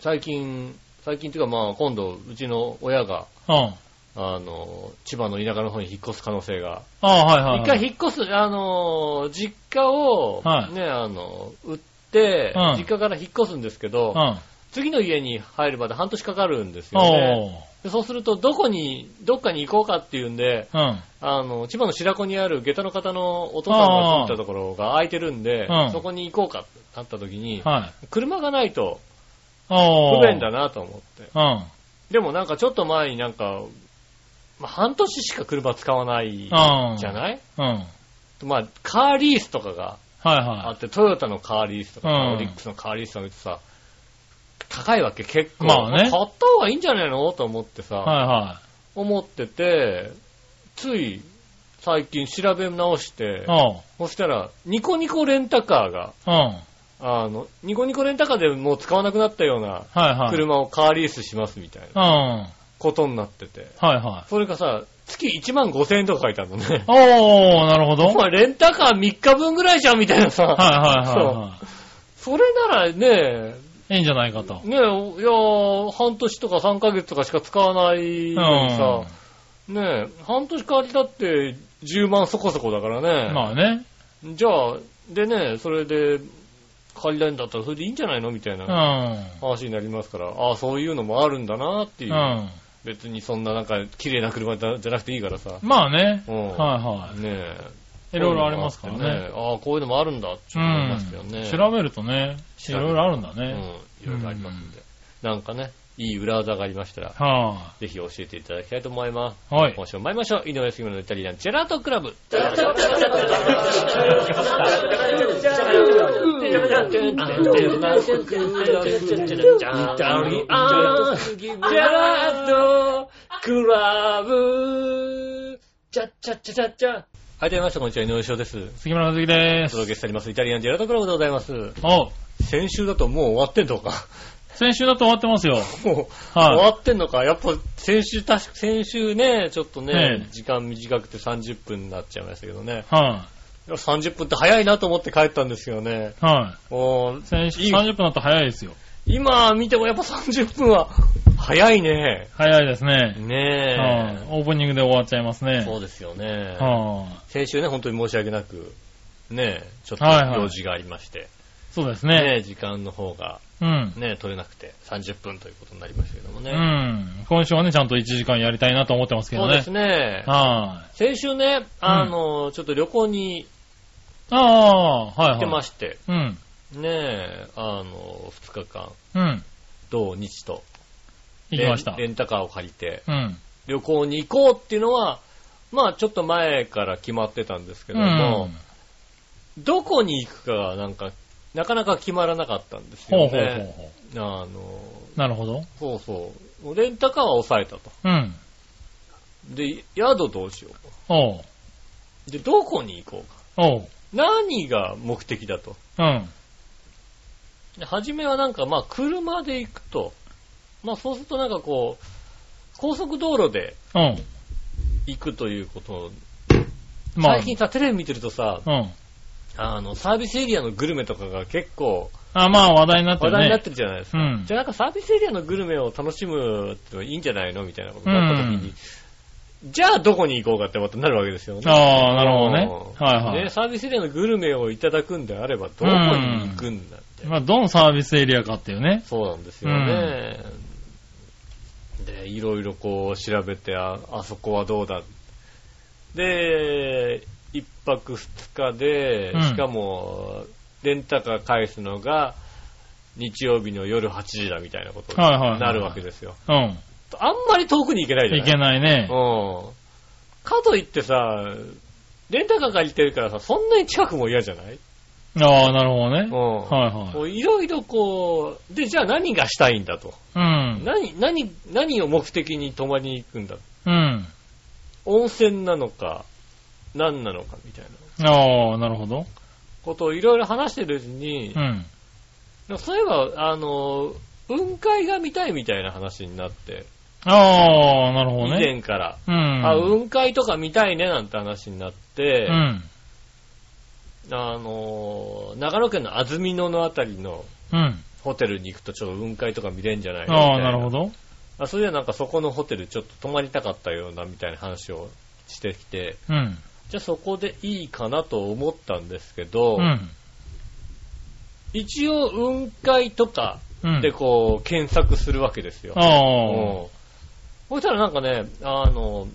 最近、最近っていうかまあ今度、うちの親が、うん。あの、千葉の田舎の方に引っ越す可能性が。ああ、はいはい、はい。一回引っ越す、あの、実家を、はいね、あの、売って、うん実家から引っ越すんですけど、うん。次の家に入るまで半年かかるんですよね。でそうすると、どこに、どっかに行こうかっていうんで、うん。あの、千葉の白子にある下駄の方のお父さんが住んだところが空いてるんでうん、そこに行こうかってなった時に、はい。車がないと。不便だなと思って。うん。でもなんかちょっと前になんか、まあ、半年しか車使わないうん。じゃない？うん。はいまあ、カーリースとかがあはって、トヨタのカーリースとか、うんオリックスのカーリースとか見てさ、高いわけ結構。まあね買った方がいいんじゃないの？と思ってさ、い。はいは思ってて、つい最近調べ直して。そしたら、ニコニコレンタカーが、うん。あの、ニコニコレンタカーでもう使わなくなったようなはいはい。車をカーリースしますみたいなことになってて。はい。それがさ、月1万5千円とか書いてあるのね。おー、なるほど。お前レンタカー3日分ぐらいじゃんみたいなさ。はいはいはいはそれならね、い。いいんじゃないかと。ねいやー半年とか3ヶ月とかしか使わないのにさ、ね半年借りたって10万そこそこだからうん。ね。まあね。じゃあ、でね、それで借りたいんだったらそれでいいんじゃないのみたいうなん話になりますから、ああ、そういうのもあるんだなっていう。うん。別にそんななんか綺麗な車だじゃなくていいからさ。まあね。うんはいはねえ。い。いろいろありますからね。ああ、こういうのもあるんだってう思いますよね。ん。調べるとね、いろいろあるんだうん。ね。いろいろありますんで。なんかね、いい裏技がありましたら、はぜひ教えていただきたいと思います。い。はい。今週も参りましょう。井上杉村のイタリアンジェラートクラブ。はい、どうもみなさんこんにちは、井上翔です。杉村和樹でおす。届けしております、イタリアンジェラートクラブでございます。おう。先週だともう終わってんのか。先週だと終わってますよ。もう、終はいわってんのか。やっぱ先週、確か先週ね、ちょっとね、ええ時間短くて30分になっちゃいましたけどね。はいや30分って早いなと思って帰ったんですよね。い。はい。もう先週いい30分だと早いですよ。今見てもやっぱ30分は早いね。早いですね。はいねオープニングで終わっちゃいますえ。ね。そうですよね。は先週ね、本当に申し訳なく、ねえ、ちょっとはいはい用事がありまして、い。そうですねね。え、時間の方がうん。ね、取れなくて30分ということになりましたけどもうね。ん。今週はね、ちゃんと1時間やりたいなと思ってますけどねそうです。ね。は先週ね、あの、ちょっと旅行にい。ああ、はい行ってはい。まして、うん。ねえ、あの、2日間、うん。土日と、行きましたレン。タカーを借りて、うん。旅行に行こうっていうのは、まあちょっと前から決まってたんですけども、どこに行くかがなんか、なかなか決まらなかったんですよほうほうほうね。ほあの、う。なるほど。そうそう。レンタカーは抑えたと。うん。で、宿どうしようか。おう。で、どこに行こうか。おう。何が目的だと。うん。で初めはなんかまあ車で行くと、まあそうするとなんかこう、高速道路でうん。行くということを、まあ最近さ、テレビ見てるとさ、うん。あの、サービスエリアのグルメとかが結構あ、まあ話題になってるね。話題になってるじゃないですか。うんじゃあなんかサービスエリアのグルメを楽しむっていいんじゃないのみたいなことになった時に、じゃあどこに行こうかってことになるわけですよね。ああ、なるほどね。うんはいはい。ねサービスエリアのグルメをいただくんであれば、どこに行くんだって。まあ、どのサービスエリアかっていうね。そうなんですよね。で、いろいろこう調べて、あ、あそこはどうだ。で、一泊二日でうん、しかも、レンタカー返すのが、日曜日の夜8時だみたいなことにはいはいはいはいなるわけですよ。うん。あんまり遠くに行けないじゃないいけないね。うん。かといってさ、レンタカー借りてるからさ、そんなに近くも嫌じゃない？ああ、なるほどね。うん。はいはいこういろいろこう、で、じゃあ何がしたいんだと。うん。何、何、何を目的に泊まりに行くんだうん。温泉なのか、何なのかみたいなああ、なるほど。ことをいろいろ話してるうちにう、ん。そういえば、あの、雲海が見たいみたいな話になって、ああ、なるほ以どね。前から、うん。あ、雲海とか見たいねなんて話になってう、ん。あのー長野県の安曇野のあたりのうん。ホテルに行くとちょっと雲海とか見れんじゃないの？みああ、たいなるほど。あ、それでなんかそこのホテルちょっと泊まりたかったようなみたいな話をしてきて、うん。じゃあそこでいいかなと思ったんですけど、うん。一応雲海とかうん。でこう検索するわけですよ。ああ。うんそしたらなんかね、あの、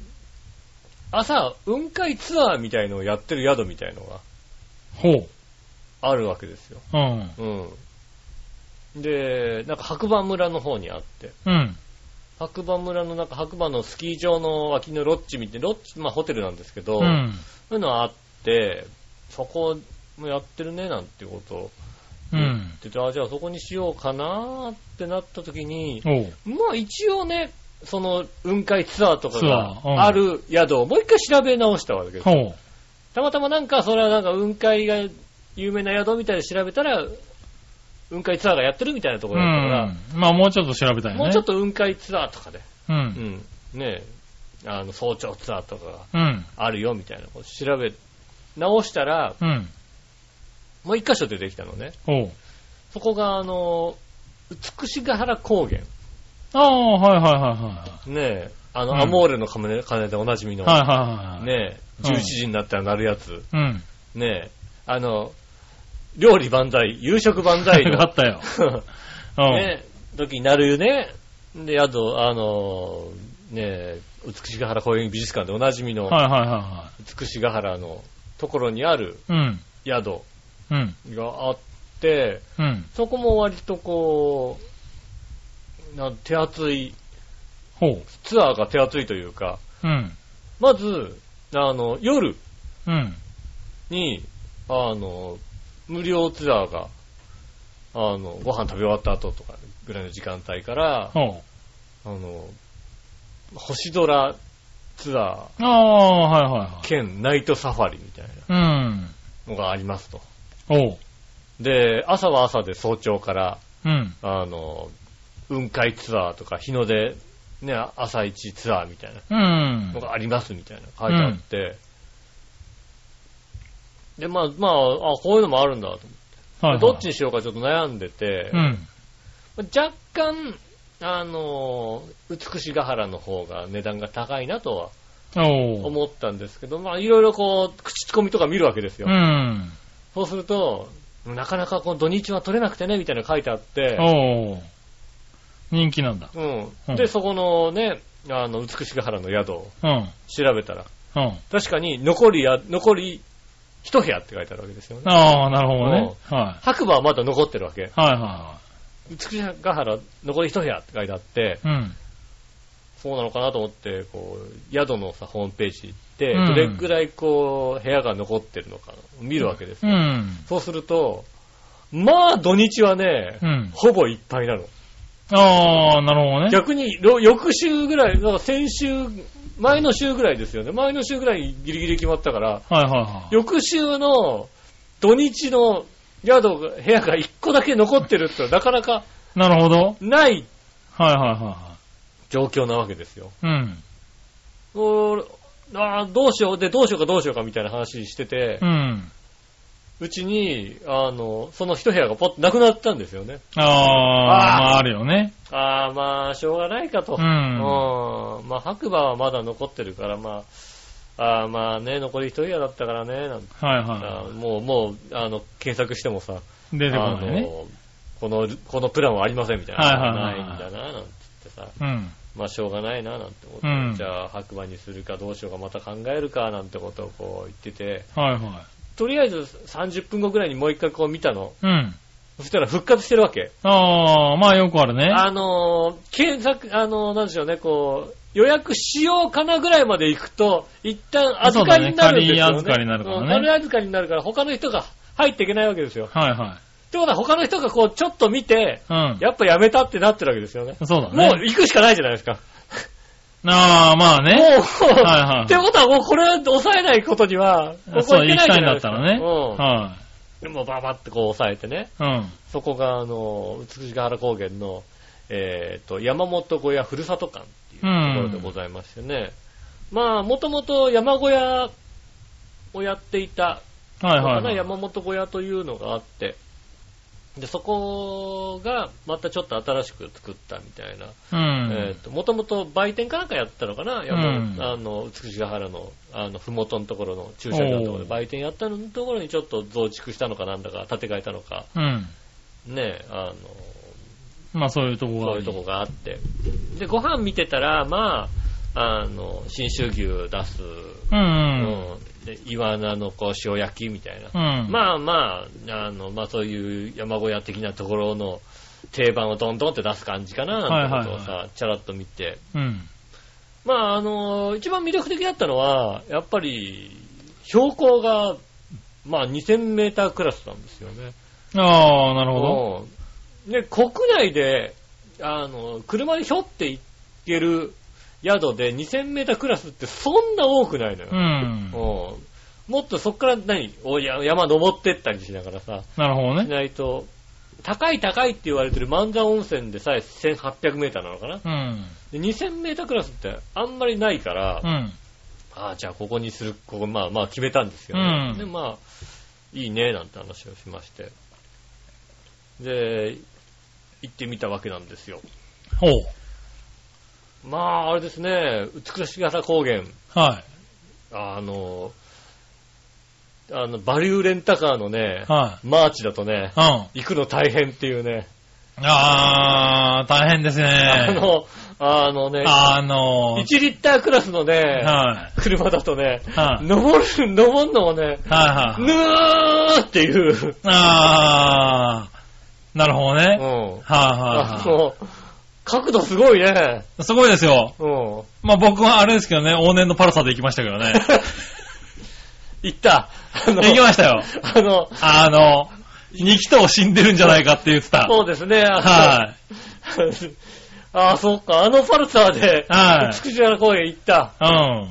朝、雲海ツアーみたいのをやってる宿みたいのがほう。あるわけですよ。うん。うん。で、なんか白馬村の方にあって、うん。白馬村の中、白馬のスキー場の脇のロッジ見て、ロッジ、まあホテルなんですけど、うん。そういうのあって、そこもやってるね、なんていうことを言うん。ってて、あ、じゃあそこにしようかなってなった時に。まあ一応ね、その雲海ツアーとかがある宿をもう一回調べ直したわけです。たまたまなんか、それはなんか雲海が有名な宿みたいで調べたら、雲海ツアーがやってるみたいなとこうろだったから、ん。まあもうちょっと調べたいね。もうちょっと雲海ツアーとかで、う。うんん、ねえ、あの、早朝ツアーとかがうん。あるよみたいなこと調べ直したら、うん。もう一箇所出てきたのね。そこが、あの、美しが原高原。ああ、はいはいはいはい。ねえ、あの、うんアモーレの鐘鐘でおなじみの、はいはいはい。ねえ、うん11時になったら鳴るやつ。うん。ねえ、あの、料理万歳、夕食万歳の あったよ。うん。ね、時になるよね。で、宿、あの、ね、美しが原公園美術館でおなじみの、はいはいは美しが原のところにあるいはい。うん。宿うん。があって、うん。そこも割とこう、なん手厚い、ほう。ツアーが手厚いというか、うん。まず、あの、夜うん。に、あの、無料ツアーが、あの、ご飯食べ終わった後とかぐらいの時間帯から、ほあの、星空ツアう。ああ、はいはいはー兼ナイトサファリみたいい。うん。なのがありますと。おう。で、朝は朝で早朝から、うん。あの、雲海ツアーとか日の出、ね、朝一ツアーみたいなうんの。がありますみたいな書いてあって、で、まあ、まあ、あ、こういうのもあるんだと思って。はいはい。どっちにしようかちょっと悩んでて、うん。若干、あの、美しが原の方が値段が高いなとは。思ったんですけど、まあいろいろこう、口コミとか見るわけですよ。うん。そうすると、なかなかこの土日は取れなくてね、みたいなの書いてあって。人気なんだ。うん。うんで、そこのね、あの、美しが原の宿をうん。調べたら、うん。確かに残りや、残り一部屋って書いてあるわけですよね。ああ、なるほどね。は白馬はまだ残ってるわけ。い。はいは美しが原残り一部屋って書いてあって、いはい。うん。そうなのかなと思って、こう、宿のさ、ホームページ行って、うんどれぐらいこう、部屋が残ってるのか見るわけですよ。うん。そうすると、まあ土日はね、うん。ほぼいっぱいなの。ああ、なるほどね。逆に、ろ翌週ぐらい、先週、前の週ぐらいですよね。前の週ぐらいギリギリ決まったから、はいはいはい。翌週の土日の宿が、部屋が1個だけ残ってるってなかなかなるほど。ないはいはいは状況なわけですよ。うん。あーどうしよう、で、どうしようかどうしようかみたいな話しててう、ん。うちに、あの、その一部屋がポッとなくなったんですよね。ああ、まああるよね。ああ、まあ、しょうがないかと。うんうんまあ、白馬はまだ残ってるから、まあ、ああまあね、残り一部屋だったからね、なんて。はいあはーもう、もう、あの、検索してもさ、い。出てこあないね。の、この、このプランはありませんみたいな。はいはいはいないんだな、なんつってさ。うん。まあ、しょうがないな、なんて思って。うんじゃあ、白馬にするかどうしようかまた考えるか、なんてことをこう言ってて、はいはとりあえず30分後ぐらいにもう一回こう見たの。い。うん。そしたら復活してるわけ。ああ、まあよくあるね。あのー、検索、あのー、なんでしょうね、こう、予約しようかなぐらいまで行くと、一旦預かりになるんですよ、ね。そうだね仮預かりになるからねう預かりになるから、他の人が入っていけないわけですよ。はいはってことは他の人がこう、ちょっと見て、い。うん。やっぱやめたってなってるわけですよね。そうだね。もう行くしかないじゃないですか。ああ、まあね。もう、はいはいってことはもうこれを抑えないことには、こそう、こ行けないじ行きたいんゃないですか。だったらね。うん。はでもババってこう抑えてね。い。うん。そこが、あの、美しが原高原の、えっ、と、山本小屋ふるさと館っていうところでございましてね。まあ、もともと山小屋をやっていたはいはいはい。山本小屋というのがあって、で、そこがまたちょっと新しく作ったみたいな、うん。えっ、と、もともと売店かなんかやったのかな、山うんあの、美しが原の、あの、ふもとのところの駐車場のところで売店やったのところにちょっと増築したのかなんだか、建て替えたのか、うん。ね、あの、まあそういうとこが。そういうとこがあって。で、ご飯見てたら、まあ、あの、新州牛出す、うん。うん。うんで、イワナのこう塩焼きみたいな。うん。まあまあ、あの、まあそういう山小屋的なところの定番をどんどんって出す感じかな、なんてことをさ、はいチャラッと見て。うん。まああの、一番魅力的だったのは、やっぱり、標高が、まあ2000メータークラスなんですよね。ああ、なるほど。うんで、国内で、あの、車でひょって行ける宿で2000メータークラスってそんな多くないのよ。うん。うんもっとそっから何？山登ってったりしながらさ、しなるほどね。ないと、高い高いって言われてる万座温泉でさえ1800メーターなのかな？うん。で ?2000 メータークラスってあんまりないから、うん。ああ、じゃあここにする、ここ、まあまあ決めたんですよね。うんで、まあ、いいね、なんて話をしまして。で、行ってみたわけなんですよ。ほう。まあ、あれですね、美しがた高原、はい。あの、あの、バリューレンタカーのね、はマーチだとね、い。うん。行くの大変っていうね、ああ、大変ですね。あの、あのね、あの1リッタークラスのね、はい。車だとね、はい。登る、登るのもね、はいはい。ぬーっていう、ああ、なるほどね。うん。はいあはいはの、角度すごいね。い。すごいですよ。うん。まあ僕はあれですけどね、往年のパルサで行きましたけどね。行った。行きましたよ。あの、あの、2気筒死んでるんじゃないかって言ってた。そうですね。あのはい。あ あ、そっか。あのパルサーで、はい美し原公園行った。うん。あ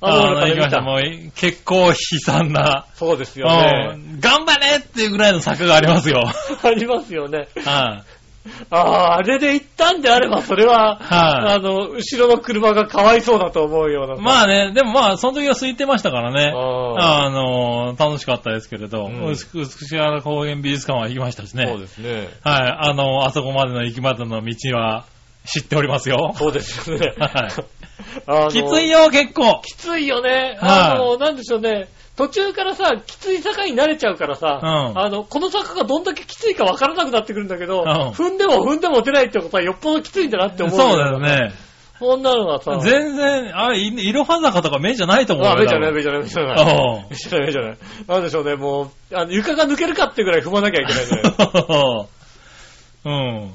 あの。行きました。もう結構悲惨な。そうですようね。ん。頑張れっていうぐらいの坂がありますよ。ありますよね。はい。ああ、あれで行ったんであれば、それは、はいあの、後ろの車がかわいそうだと思うような。まあね、でもまあ、その時は空いてましたからね。ああの、楽しかったですけれど、うん美し美原高原美術館は行きましたしそうね。ですね。はい。あの、あそこまでの行きまでの道は知っておりますよ。そうですよね。はいあのきついよ、結構。きついよね。はいあの、なんでしょうね。途中からさ、きつい坂に慣れちゃうからさ、うんあの、この坂がどんだけきついかわからなくなってくるんだけど、うん踏んでも踏んでも出ないってことはよっぽどきついんだなって思う。そうだよ。ね。そんなのはさ、全然、あれ、いいろは坂とか目じゃないと思うよ。あ、目じゃない、目じゃない、目じゃない。うん目じゃない、目じゃない。なんでしょうね、もう、あの床が抜けるかってぐらい踏まなきゃいけない。う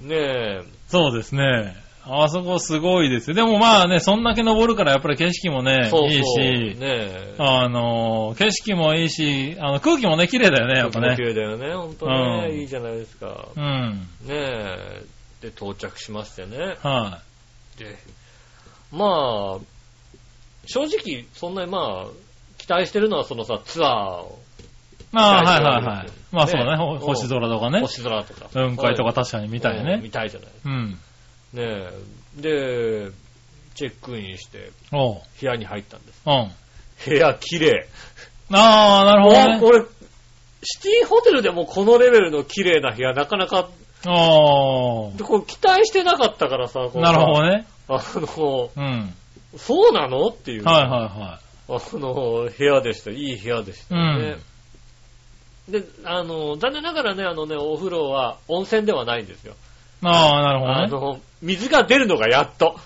ん。ねえ。そうですね。あそこすごいですよ。でもまあね、そんだけ登るからやっぱり景色もね、そうそう。いいし、ねえ。あの、景色もいいし、あの、空気もね、綺麗だよね、やっぱね綺。麗だよね、ほんとね、うんいいじゃないですか。うん。ねえ。で、到着しましてね。はで、まあ、正直、そんなにまあ、期待してるのはそのさ、ツアーを、い。まあ、はいはいはい。まあそうだね、星空とかね。星空とか。雲海とか確かに見たいうんね見。たいじゃない。うん。ねえ。で、チェックインして。部屋に入ったんです。うん。部屋綺麗。ああ、なるほどね。俺、シティホテルでもこのレベルの綺麗な部屋なかなか、あこう期待してなかったからさ、こあ。うなるほどね。あの、うん。そうなの？っていう。はいはあの、部屋でした。いい部屋でしたね。で、あの、残念ながらね、あのね、お風呂は温泉ではないんですよ。ああ、なるあほどね。の、水が出るのがやっと。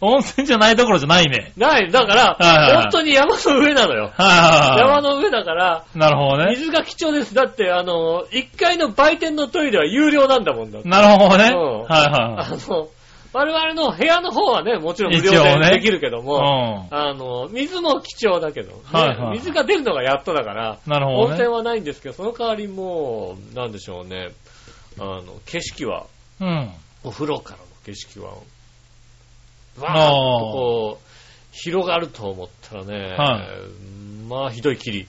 温泉じゃないところじゃないね。ない、だから、はいはいはい本当に山の上なのよ。はいはいは山の上だから、い。なるほどね。水が貴重です。だって、あの、1階の売店のトイレは有料なんだもんだ。なるほどね。うんはいはあの、我々の部屋の方はね、もちろん無料でできるけどい。も、うあの、水も貴重だけど、ねはいはい水が出るのがやっとだから、ん。なるほどね。温泉はないんですけど、その代わりもう、なんでしょうね、あの、景色は、うん。お風呂からの景色は、わあーーっとこう、広がると思ったらね、はいまあ、ひどい霧。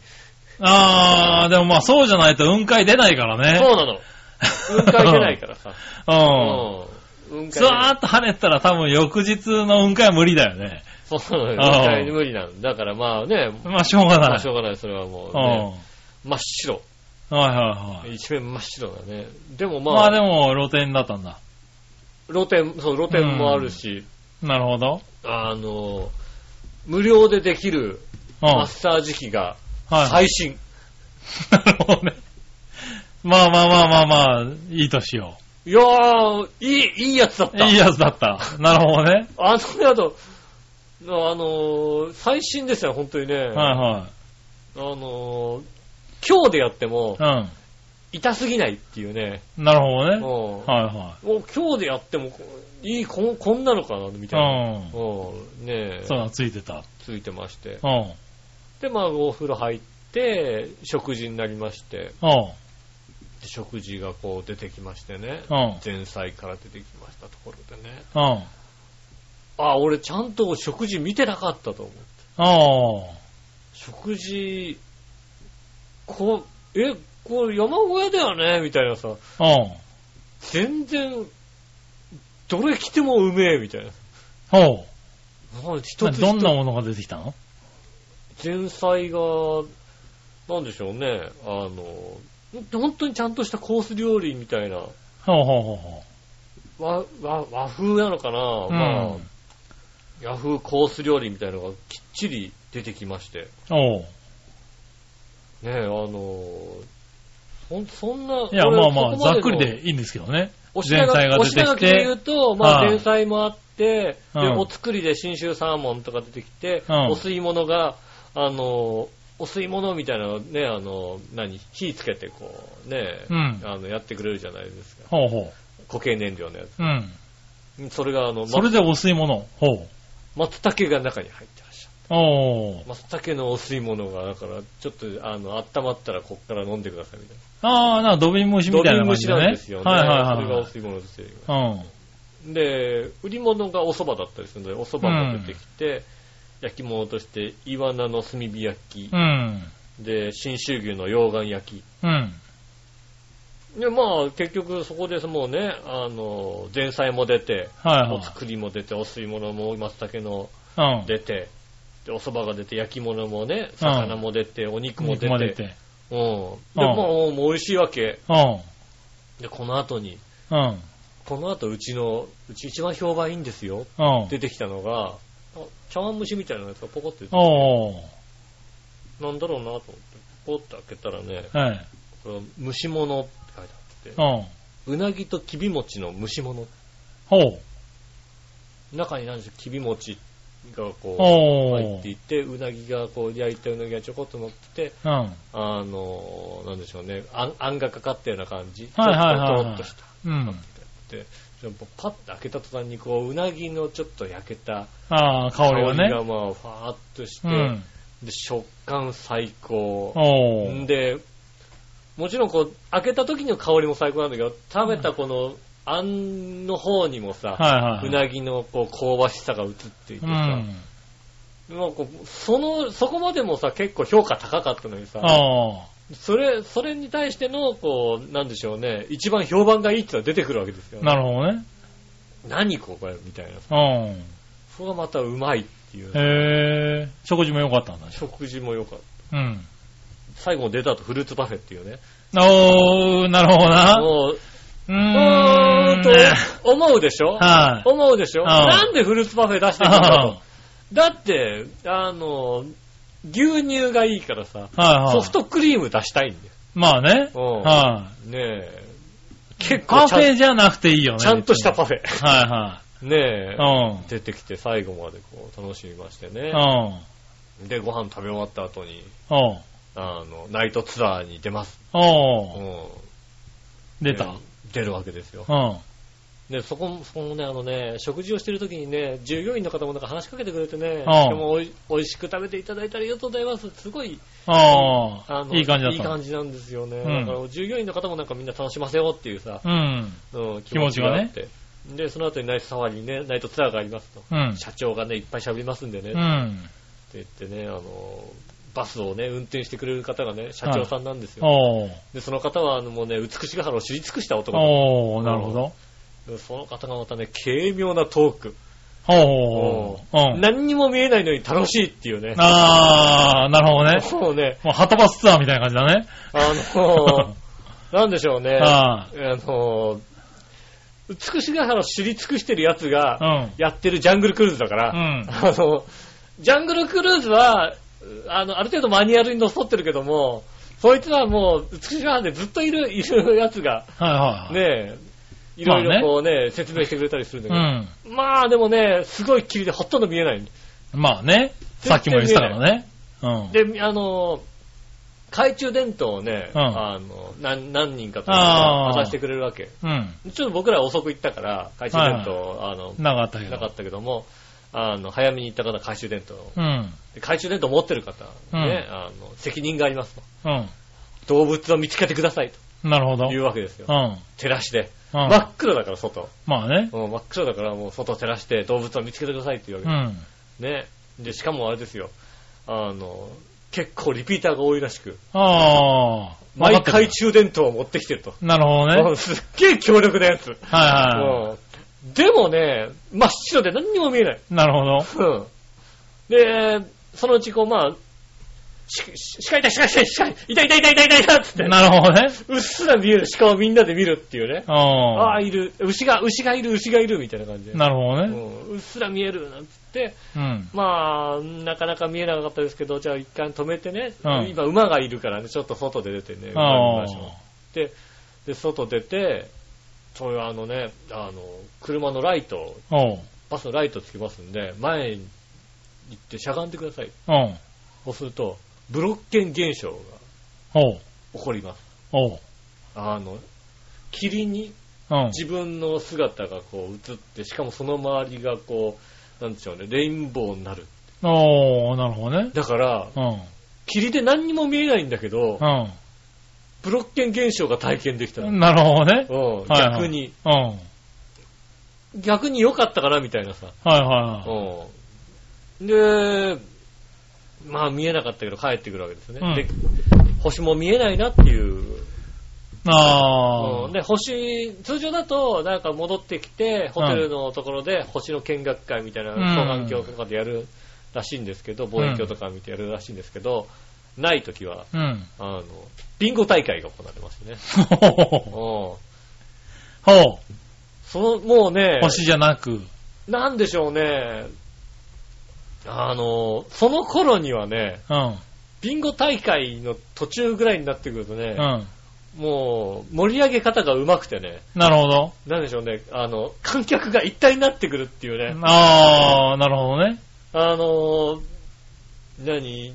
ああ、でもまあそうじゃないと雲海出ないからね。そうなの。雲海出ないからさ。うん。ずわーっと晴れたら多分翌日の雲海は無理だよね。そうなのよ。ああ絶対に無理なんだ。だからまあね、まあ、しょうがまない。あしょうがない、それはもううん。ね、真っ白。はいはいはい。一面真っ白だね。でもまあ、まあでも、露店だったんだ。露店、そう、露店もあるし、なるほど。あの、無料でできるうん。マッサージ機がはい。最新。なるほどね。まあまあまあまあまあ、いいとしよいやー、いい、いいやつだっう。た。いいやつだった。なるほどね。あのね、あと、あのー最新ですよ、本当にね。はいはあのー今日でやってもい。うん。痛すぎないっていうね。なるほどね。もうはいはもう今日でやっても、いい、こんこんなのかな、みたいな。ううん。ねえい。そうだ、ついてた。ついてまして。うん。で、まあ、お風呂入って、食事になりまして、うん。で食事がこう出てきましてね。うん。前菜から出てきましたところでね。うん。あ、俺ちゃんと食事見てなかったと思って。ああ。食事、こう、え、これ山小屋だよね？みたいなさ、うん。全然、どれ来てもうめえみたいな。ほう。なん一つどんな一ものが出てきたの？つ前菜が、なんでしょうね、あの、本当にちゃんとしたコース料理みたいな、ほうほうほうほ和、和、和風なのかな、う。まあうん。、和風コース料理みたいなのがきっちり出てきまして、おう。ねえ、あの、ほんそんな、いや、俺まあまあ、ざっくりのでいいんですけどね。お品前菜が出てきてお品書きで言うと、まあはい前菜もあって、で、うんお作りで信州サーモンとか出てきて、うんお吸い物が、あの、お吸い物みたいなのね、あの、何、火つけてこう、ね、うんあの、やってくれるじゃないですか。ほうほ固形燃料のやう。うん。つ。それがあの、それでお吸い物。ほう。松茸が中に入って。おー。松茸のお吸い物が、だから、ちょっと、あの、温まったらこっから飲んでくださいみたいああ、なんかドビン蒸しな。みたいな感じでね。ドビンんですよね。はいはいそれがおはい。吸い物ですよ。うん。で、売り物がお蕎麦だったりするので、お蕎麦も出てきて、焼き物として、イワナの炭火焼き、うん。で、信州牛の溶岩焼き。うん。で、まあ、結局そこでもうね、あの、前菜も出て、おはいは作りも出て、お吸い物も松茸のい。うん。出て、で、お蕎麦が出て、焼き物もね、魚も出て、お肉も出て、出て。うん。で、うんもう、もう美味しいわけ。うん。で、この後に、うん。この後うちの、うち一番評判いいんですよ。うん。出てきたのが、あ茶碗蒸しみたいなやつがポコって出ておー。なんだろうなと思って、ポって開けたらね、はい。これ蒸し物って書いてあって、うん。うなぎときび餅の蒸し物。ほう。中に何でしょう、きび餅がこう、お入っていー。て、うなぎがこう、焼いたうなぎがちょこっと乗ってて、うん。あの、なんでしょうね、あんがかかったような感じ。はいはいはいはいちょっとっとした。うん。で、パッと開けた途端にこう、うなぎのちょっと焼けたああ、香りがね。がまあ、ファーっとして、うん。で、食感最高。で、もちろんこう、開けた時の香りも最高なんだけど、食べたこの、あんの方にもさ、はいはい。うなぎのこう香ばしさが映っていてさ、うん。まあこうその、そこまでもさ、結構評価高かったのにさ、あそれ、それに対しての、こう、なんでしょうね、一番評判がいいってのは出てくるわけですよ。あ。なるほどね。何これみたいな。うん。それがまたうまいっていう。へえ。食事も良かったんだ。食事も良かった。うん。最後も出た後フルーツパフェっていうね。おー、なるほどな。もう、ううーん。と思うでしょ？はい。思うでしょ？んなんでフルーツパフェ出してくるんだと。だって、あの、牛乳がいいからさ、はいはい。ソフトクリーム出したいんだよ。まあね。うんはねえ。結い。パ構ちゃんフェじゃなくていいよね。ちゃんとしたパフフェ。ェ。は ねえい。はい。出てきて最後までこう楽しみましてねうん。う。ん。で、ご飯食べ終わった後に、おう。あの、ナイトツアーに出ます。出た？ね出るわけですよ。うん。で、そこも、そこもね、あのね、食事をしてる時にね、従業員の方もなんか話しかけてくれてね、ああもおい美味しく食べていただいてありがとうございます。すごい、ああ。あの、いい感じだった。いい感じなんですよね。うんだから、従業員の方もなんかみんな楽しませようっていうさ、うん。うん、気持ちがねあって。で、その後にナイトサワリにね、ナイトツアーがありますと。うん。社長がね、いっぱい喋りますんでね、ってうん。言ってね、あの、バスをね、運転してくれる方がね、社長さんなんですよ。おう。で、その方は、あの、もうね、美しが原を知り尽くした男だおう、なるほど。でその方がまたね、軽妙なトーク。ほうほうん。何にも見えないのに楽しいっていうね。あー、なるほどね。もうね、もう、ハトバスツアーみたいな感じだね。あの、なんでしょうね。ああの、美しが原を知り尽くしてるやつがうん。やってるジャングルクルーズだから、うん。あの、ジャングルクルーズは、あの、ある程度マニュアルにのっとってるけども、そいつはもう、美しが原でずっといる、いるやつが、はいはいはい。ねえ、いろいろこうね、説明してくれたりするんだけど、うん。まあでもね、すごい霧でほとんど見えない。まあね。さっきも言ってたからね。うん。で、あの、懐中電灯をね、うんあの何、何人かと渡してくれるわけ。うん。ちょっと僕ら遅く行ったから、懐中電灯、あの、なかったけど。なかったけども、あの、早めに行った方は懐中電灯。うん。で懐中電灯持ってる方、うんね、あの、責任がありますと。うん。動物を見つけてくださいなるほど。というわけですよう。ん。照らして。うん。真っ黒だから外。まあね。うん真っ黒だからもう外照らして動物を見つけてくださいっていうわうけです。ん。ね。で、しかもあれですよ。あの、結構リピーターが多いらしく、ああ。毎回中電灯を持ってきてると。るなるほどね。うんすっげえ強力なやつ。はいはうんでもね、真っ白で何にも見えない。い。なるほど。うんで、そのうちこう、まあ、し、し鹿いた、鹿いた、鹿いた、いたいたいたいたいたいたって、なるほどね。うっすら見える鹿をみんなで見るっていうね。あああ、いる。牛が、牛がいる、牛がいる、みたいな感じ。なるほどうね。んうっすら見える、なんつって、うん。まあ、なかなか見えなかったですけど、じゃあ一回止めてね、うん今馬がいるからね、ちょっと外で出てね、馬見あましょうって、で、外出て、そういうあのね、あの、車のライト。バスのライトつけますんで、前に行ってしゃがんでください。うん。そうすると、ブロッケン現象が。起こります。あの、霧にうん。自分の姿がこう映って、しかもその周りがこう、なんでしょうね、レインボーになる。おー、なるほどね。だから、うん。霧で何にも見えないんだけど、うブロッケン現象が体験できたの。ん。なるほどね。うん、はいはい逆に、逆に良かったかなみたいなさ。はいはうん。で、まあ見えなかったけど帰ってくるわけですね。うんで、星も見えないなっていう。い。あうんで、星、通常だとなんか戻ってきて、ホテルのところで星の見学会みたいなうん双眼鏡とかでやるらしいんですけど、望遠鏡とか見てやるらしいんですけど、ない時は、あ。うん。あの、ビンゴ大会が行われますね。ほほほうその、もうねう。、星じゃなく。なんでしょうね、あの、その頃にはね、うん。ビンゴ大会の途中ぐらいになってくるとね、うん。もう盛り上げ方が上手くてね、なるほど。なんでしょうね、あの、観客が一体になってくるっていうね、ああ、なるほどね。あの、何、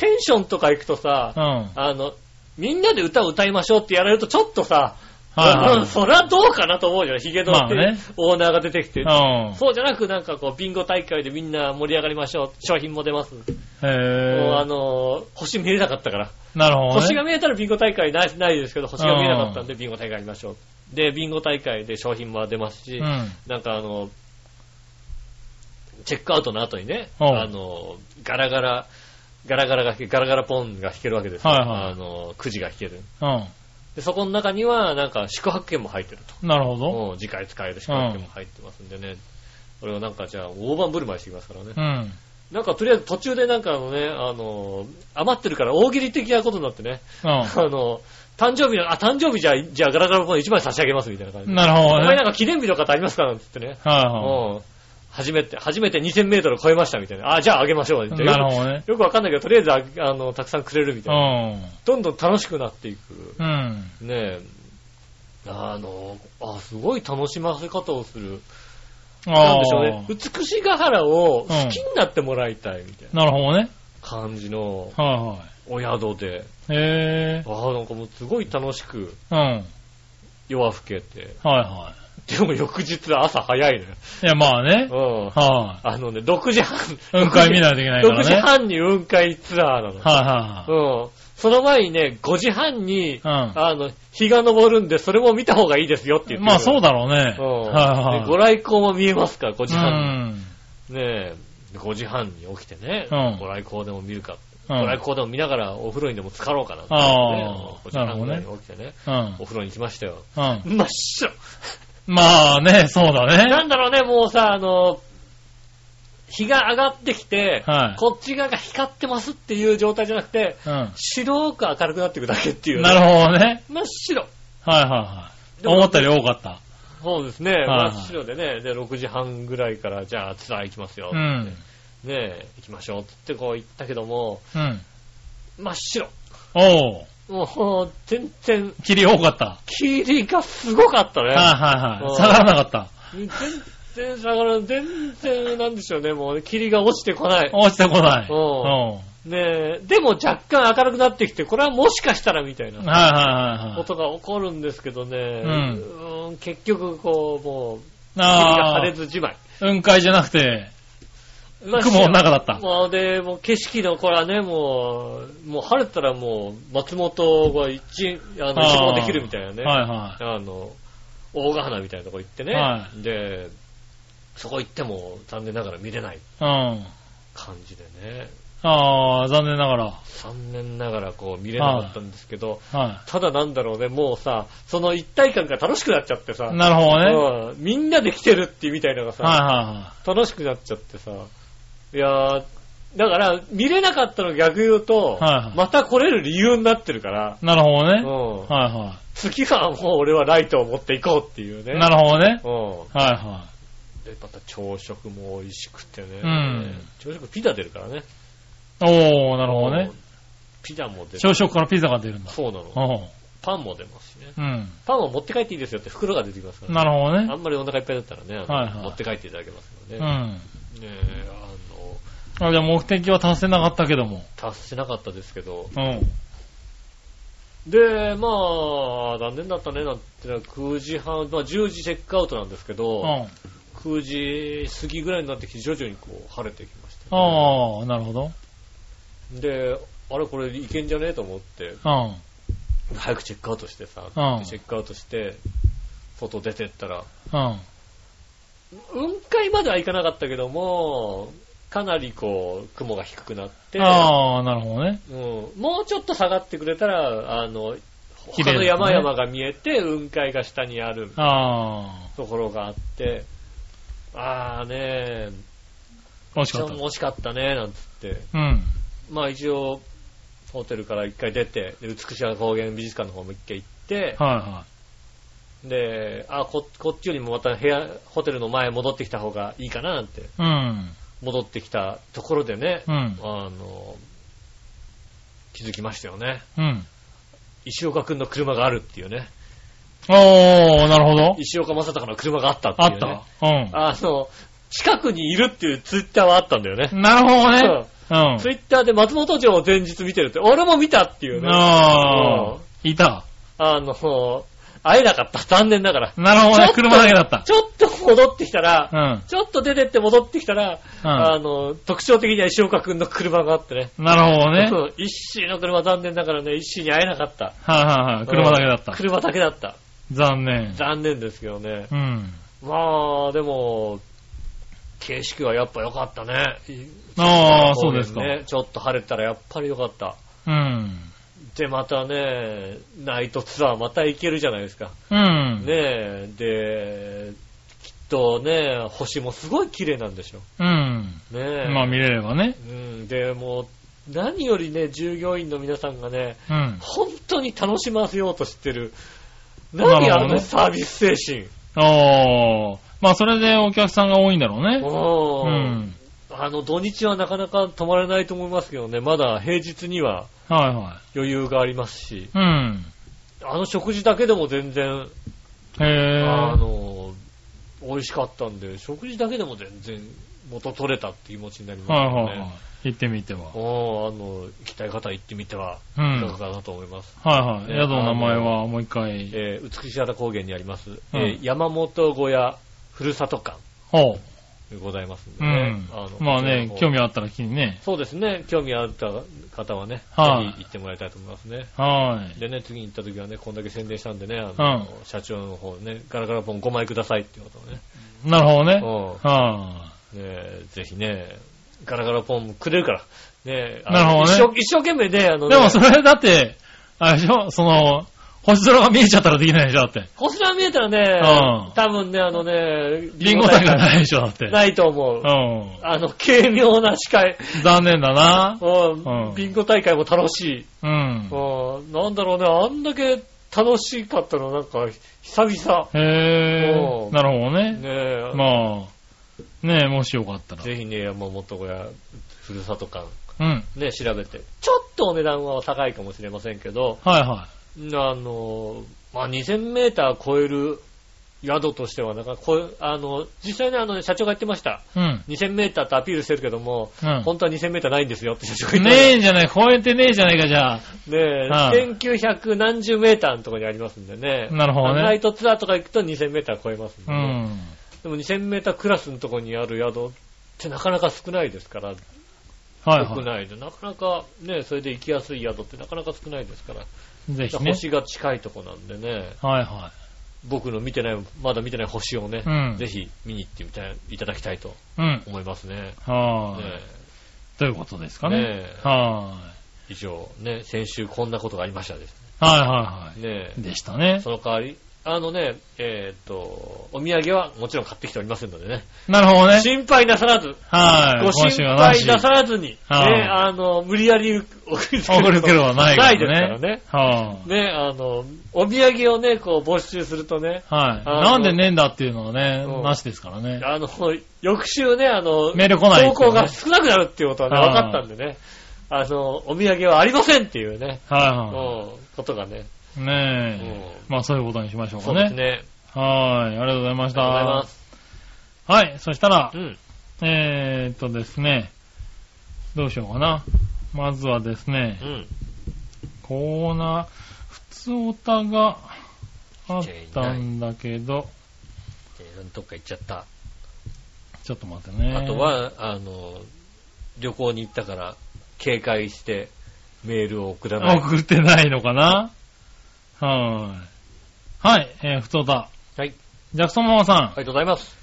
ペンションとか行くとさうん。、はいあの、みんなで歌を歌いましょうってやられるとちょっとさ、はい。う んそりゃどうかなと思うじゃん。ヒゲのまあねオーナーが出てきて。うん。そうじゃなくなんかこう、ビンゴ大会でみんな盛り上がりましょう。商品も出ます。もうあへえ。の、星見えなかったから。なるほどね。星が見えたらビンゴ大会ないないですけど、星が見えなかったんでビンゴ大会やりましょう。で、ビンゴ大会で商品も出ますし、うん。なんかあの、チェックアウトの後にね、うんあの、ガラガラ、ガラガラが弾け、ガラガラポンが弾けるわけですよ。はいはいあの、くじが弾ける。うん。で、そこの中には、なんか宿泊券も入ってると。なるほど。もう次回使える宿泊券も入ってますんでね。これをなんかじゃあ大盤振る舞いしてきますからね。うん。なんかとりあえず途中でなんかあのね、あの、余ってるから大喜利的なことになってね、う あの、誕生日の、あ、誕生日じゃあ、じゃあガラガラポン1枚差し上げますみたいな感じん。で。なるほどねお前なん。か記念日の方ありますかなんつってね。はいはうん。初めて、初めて2000メートル超えましたみたいな。あ、じゃああげましょうな。なるほどね。よくわかんないけど、とりあえずああの、たくさんくれるみたういな。ん。どんどん楽しくなっていく。うん。ねえ。あの、あ、すごい楽しませ方をする。あなんあでしょうね。美しが原を好きになってもらいたいみたいななるほどね。感じのはお宿で。いはい。へえ。ああ、なんかもうすごい楽しくうん。はい夜更けて。はでも翌日朝早いのよ。い。いや、まあね。うん。はあのね、6時半。い。雲海見ないといけないから6時ね。半に雲海ツアーなの。はいはうん。その前にね、5時半に、いはい。あの、日が昇るんで、それも見た方がいいですよって言うん。ってまあそうだ。だろうね。うん。はいでご来光も見えますから、5う時半ん。に。ねえ、5時半に起きてね、うんご来光でも見るか。うんご来光でも見ながらお風呂にでも浸かろうかなって、ああね。5時半ぐらいに起きてね、うん。お風呂に行きましたよ。うん。真っ白。まあね、そうだね。なんだろうね、もうさ、あの、日が上がってきて、はいこっち側が光ってますっていう状態じゃなくて、うん。白く明るくなっていくだけっていう、なるほどね。真っ白。はいはいはい。でも思ったより多かった。そうですね。いはい真っ白でね。で、6時半ぐらいから、じゃあツアー行きますよ。うん。ねえ、行きましょうってこう言ったけども、うん。真っ白。おう。もう、全然、霧多かった。霧がすごかったね。はいはいはい。うん下がらなかった。全然下がらない。全然、なんでしょうね。もう、霧が落ちてこない。落ちてこない。ううんん。ねえ、でも若干明るくなってきて、これはもしかしたらみたいなはいはいは。ことが起こるんですけどね。んうん結局、こう、もう、霧があ晴れずじまい。あ、雲海じゃなくて、雲の中だった。もうで、もう景色の、これはね、もう、もう晴れたらもう、松本が一、あの、一望できるみたいなね。はいはあの、大ヶ花みたいなとこ行ってね。はで、そこ行っても残念ながら見れないい。うん。感じでね。ああ、残念ながら。残念ながらこう見れなかったんですけど、はただなんだろうね、もうさ、その一体感が楽しくなっちゃってさ、い。なるほどね。はいうんみんなで来てるっていうみたいなのがさ、は楽しくなっちゃってさ、いやー、だから、見れなかったの逆言うと、はいはいまた来れる理由になってるから、い。なるほどね。うんはいは次はもう俺はライトを持っていこうっていうね。い。なるほどね。うん。はいはで、また朝食も美味しくてね。うん朝食ピザ出るからね。い。おー、なるほどね。ピザも出る。朝食からピザが出るんだ。そうなの。パンも出ますしね。うん。パンは持って帰っていいですよって袋が出てきますから、なるほどね。あんまりお腹いっぱいだったらね、はいはい持って帰っていただけますので、うねん。えあじゃあ目的は達せなかったけども。達せなかったですけど、うん。で、まあ、残念だったね、なんてのは9時半、まあ10時チェックアウトなんですけど、うん。9時過ぎぐらいになってきて徐々にこう晴れてきました、ああ、なるほど。で、あれこれいけんじゃねえと思って、うん。早くチェックアウトしてさ、うんチェックアウトして、外出てったら、うん。雲海までは行かなかったけども、かなりこう、雲が低くなって、ああ、なるほどね。うん、もうちょっと下がってくれたら、あの、他の山々が見えて、雲海が下にあるあところがあって、あーねあ、惜しかった。惜しかったね、なんつって。うん。まあ一応、ホテルから一回出て、で美しい高原美術館の方も一回行って、はで、あこ、こっちよりもまた部屋、ホテルの前戻ってきた方がいいかななんて、いはい。うん。戻ってきたところでね、うん。あの、気づきましたよね。うん。石岡くんの車があるっていうね。おー、なるほど。石岡正隆の車があったっていう、あっね。た。うん。あの、近くにいるっていうツイッターはあったんだよね。なるほどね。うん。ツイッターで松本城を前日見てるって、俺も見たっていうね。ああ、いた。あの、会えなかった。残念ながら。なるほどね。車だけだった。ちょっと戻ってきたら、うん。ちょっと出てって戻ってきたら、うんあの、特徴的には石岡くんの車があってね。なるほどね。そう一心の車残念ながらね、一心に会えなかった。はいはいはい。車だけだった。車だけだった。残念。残念ですけどね。うん。まあ、でも、景色はやっぱ良かったね。ああ、そうですか。ね。ちょっと晴れたらやっぱり良かった。うん。で、またね、ナイトツアーまた行けるじゃないですか。うん。ねえ、で、きっとね、星もすごい綺麗なんでしょ。うん。ねえ。まあ見れればね。うん、で、もう、何よりね、従業員の皆さんがね、うん。本当に楽しませようとしてる。何あのサービス精神。ああ。まあそれでお客さんが多いんだろうね。ううんん。あの、土日はなかなか泊まれないと思いますけどね、まだ平日にははいは余裕がありますし、い。うん。あの食事だけでも全然、へえ。あの、美味しかったんで、食事だけでも全然元取れたって気持ちになりまはいすよね。はいはい。行ってみては。おーあの、行きたい方行ってみてはういかがん。かなと思います。はいはい。ね宿の名前はもう一回。えー美し原高原にあります、えうんー山本小屋ふるさと館ほでございますんう。でね。うんあの。まあね興味あったら気にね。そうですね。興味あった方はね、はいぜひ行ってもらいたいと思いますね。はい。でね、次に行った時はね、こんだけ宣伝したんでね、あの、社長の方ね、ガラガラポン5枚くださいっていうことをね。なるほどね。うはん。ねぜひね、ガラガラポンくれるから。ねあのなるほどね一生一生懸命ね、あのい。ね、でもそれだって、あれでしょ？その、星空が見えちゃったらできないでしょ、だって。星空見えたらね、うん多分ね、あのね、リンゴ大会ないでしょ、だって。ないと思う。うあの、軽妙な視界。ん。残念だな。うんうんビンゴ大会も楽しい。うん。うんなんだろうね、あんだけ楽しかったの、なんか、久々。へうんー。なるほどねね。え、まあ、ねえ、もしよかったら。ぜひね、山本小屋、ふるさと館、うん。ね、調べて。ちょっとお値段は高いかもしれませんけど、はいはあの、まあ、2000メーター超える宿としては、なんかこう、あの、実際ね、あの、社長が言ってました。い。うん。2000メーターってアピールしてるけども、うん。本当は2000メーターないんですよって社長が言ってねえんじゃない、超えてねえじゃないか、じゃあ。た。ねえ、はい1900何十メーターのところにありますんでね。なるほどねナイトツアーとか行くと2000メーター超えますんでうね、ん。でも2000メータークラスのところにある宿ってなかなか少ないですから、はいは少ないで、なかなかね、それで行きやすい宿ってなかなか少ないですから、い。ぜひね。星が近いとこなんでね、はいは僕の見てない、まだ見てない星をね、うんぜひ見に行ってみたい、いただきたいとい。うん。思いますね。はい。ねということですかねね。えは以上、ね、先週こんなことがありましたです。い。はいはいはねい。でしたね。その代わり、あのね、えーっと、お土産はもちろん買ってきておりませんのでね、なるほどね。心配なさらず、はい。ご心配なさらずに、ね、はいあの、無理やり送りつけ送るけどはないからね。ないですからね。はね、あの、お土産をね、こう募集するとね、い。はい。なんでねえんだっていうのはねうん、なしですからね。あの、翌週ね、あの、メール来ないね稿が少なくなるっていうことはね、はい分かったんでね、あの、お土産はありませんっていうね、はいうんは、ことがね、い。ねえ。うまあそういうことにしましょうかそうですね。ね。はい。ありがとうございましありがとうございまた。す。はい。そしたらう、ん。えーっとですね、どうしようかな。まずはですねう、ん。コーナー、普通オタがあったんだけど、えーどっか行っちゃった。ちょっと待ってね。あと、は、あの、旅行に行ったから、警戒して、メールを送らない。送ってないのかなはい。はい、えー、ふつおた。はい。ジャクソンママさん、ありがとうございます。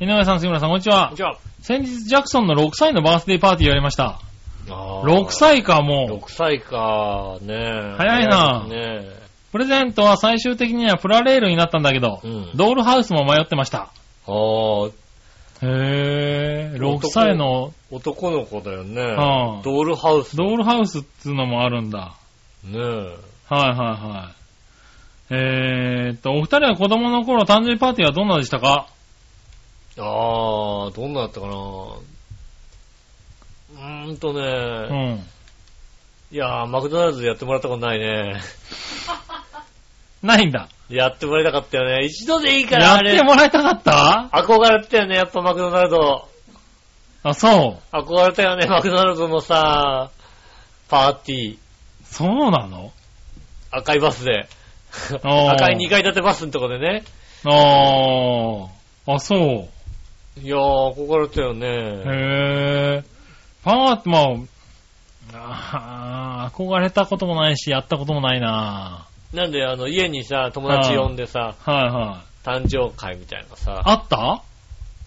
井上さん、杉村さん、こんにちは。じゃあ、先日、ジャクソンの6歳のバースデーパーティーやりました。あー6歳か、もう。6歳か、ね早いなねプレゼントは最終的にはプラレールになったんだけど、うんドールハウスも迷ってました。あーへー、6歳の男の子だよね。うんドールハウス。ドールハウスっていうのもあるんだ。ねえ。はいはいはい。えーっと、お二人は子供の頃誕生日パーティーはどんなでしたか？あー、どんなだったかなうーんとうね、ん。いやー、マクドナルドでやってもらったことないね。ないんだ。やってもらいたかったよね。一度でいいから、やって。もらいたかった？憧れたよね、やっぱマクドナルド。あ、そう。憧れたよね、マクドナルドのさ、パーティー。そうなの？赤いバスで。赤い2階建てバスのとこでね。あー。あ、そう。いやー、憧れたよね。へー。パーティー、まあ、あー憧れたこともないし、やったこともないななんで、あの、家にさ、友達呼んでさ、はいはい。誕生会みたいなさ、あった？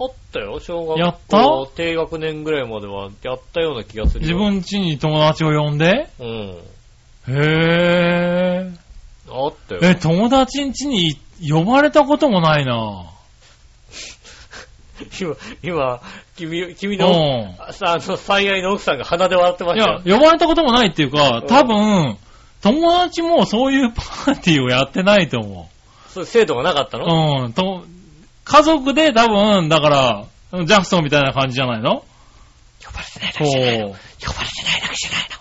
あったよ、小学校。やった？低学年ぐらいまではやったような気がする自よ。分家に友達を呼んで？うん。へー。あったよ。え、友達ん家に呼ばれたこともないな 今、今、君、君うの、ん。さ、あの、最愛の奥さんが鼻で笑ってまいしたよや、。呼ばれたこともないっていうかうん、多分、友達もそういうパーティーをやってないと思そういう制度がなかったう。の？うん。と家族で多分、だから、ジャクソンみたいな感じじゃないの？呼ばれてないだけじゃないの。呼ばれてないだけじゃないの。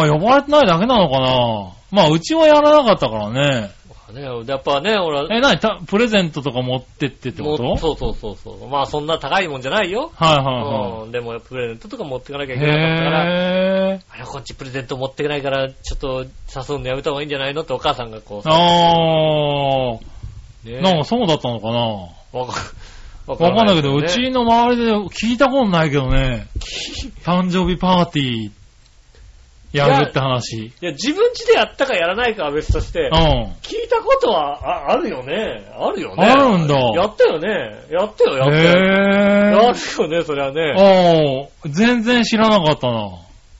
ああ、呼ばれてないだけなのかなまあ、うちはやらなかったからね。ね、やっぱね、俺は、え、なにたプレゼントとか持ってってってこと？そうそうそうそう。まあそんな高いもんじゃないよ。はいはうん。でもプレゼントとか持ってかなきゃいいけなかったから、あれ、こっちプレゼント持ってかないから、ちょっと誘うのやめた方がいいんじゃないの？ってお母さんがこうー。あねー。なんかそうだったのかな？わかかんないけど、うねちの周りで聞いたことないけどね、誕生日パーティーやるって話。いや、自分家でやったかやらないかは別としてう、ん。聞いたことはああるよね。あるよね。あるんだやったよね。やったよ、やったよ。へやるぇよね、そりゃね。ー。全然知らなかったな。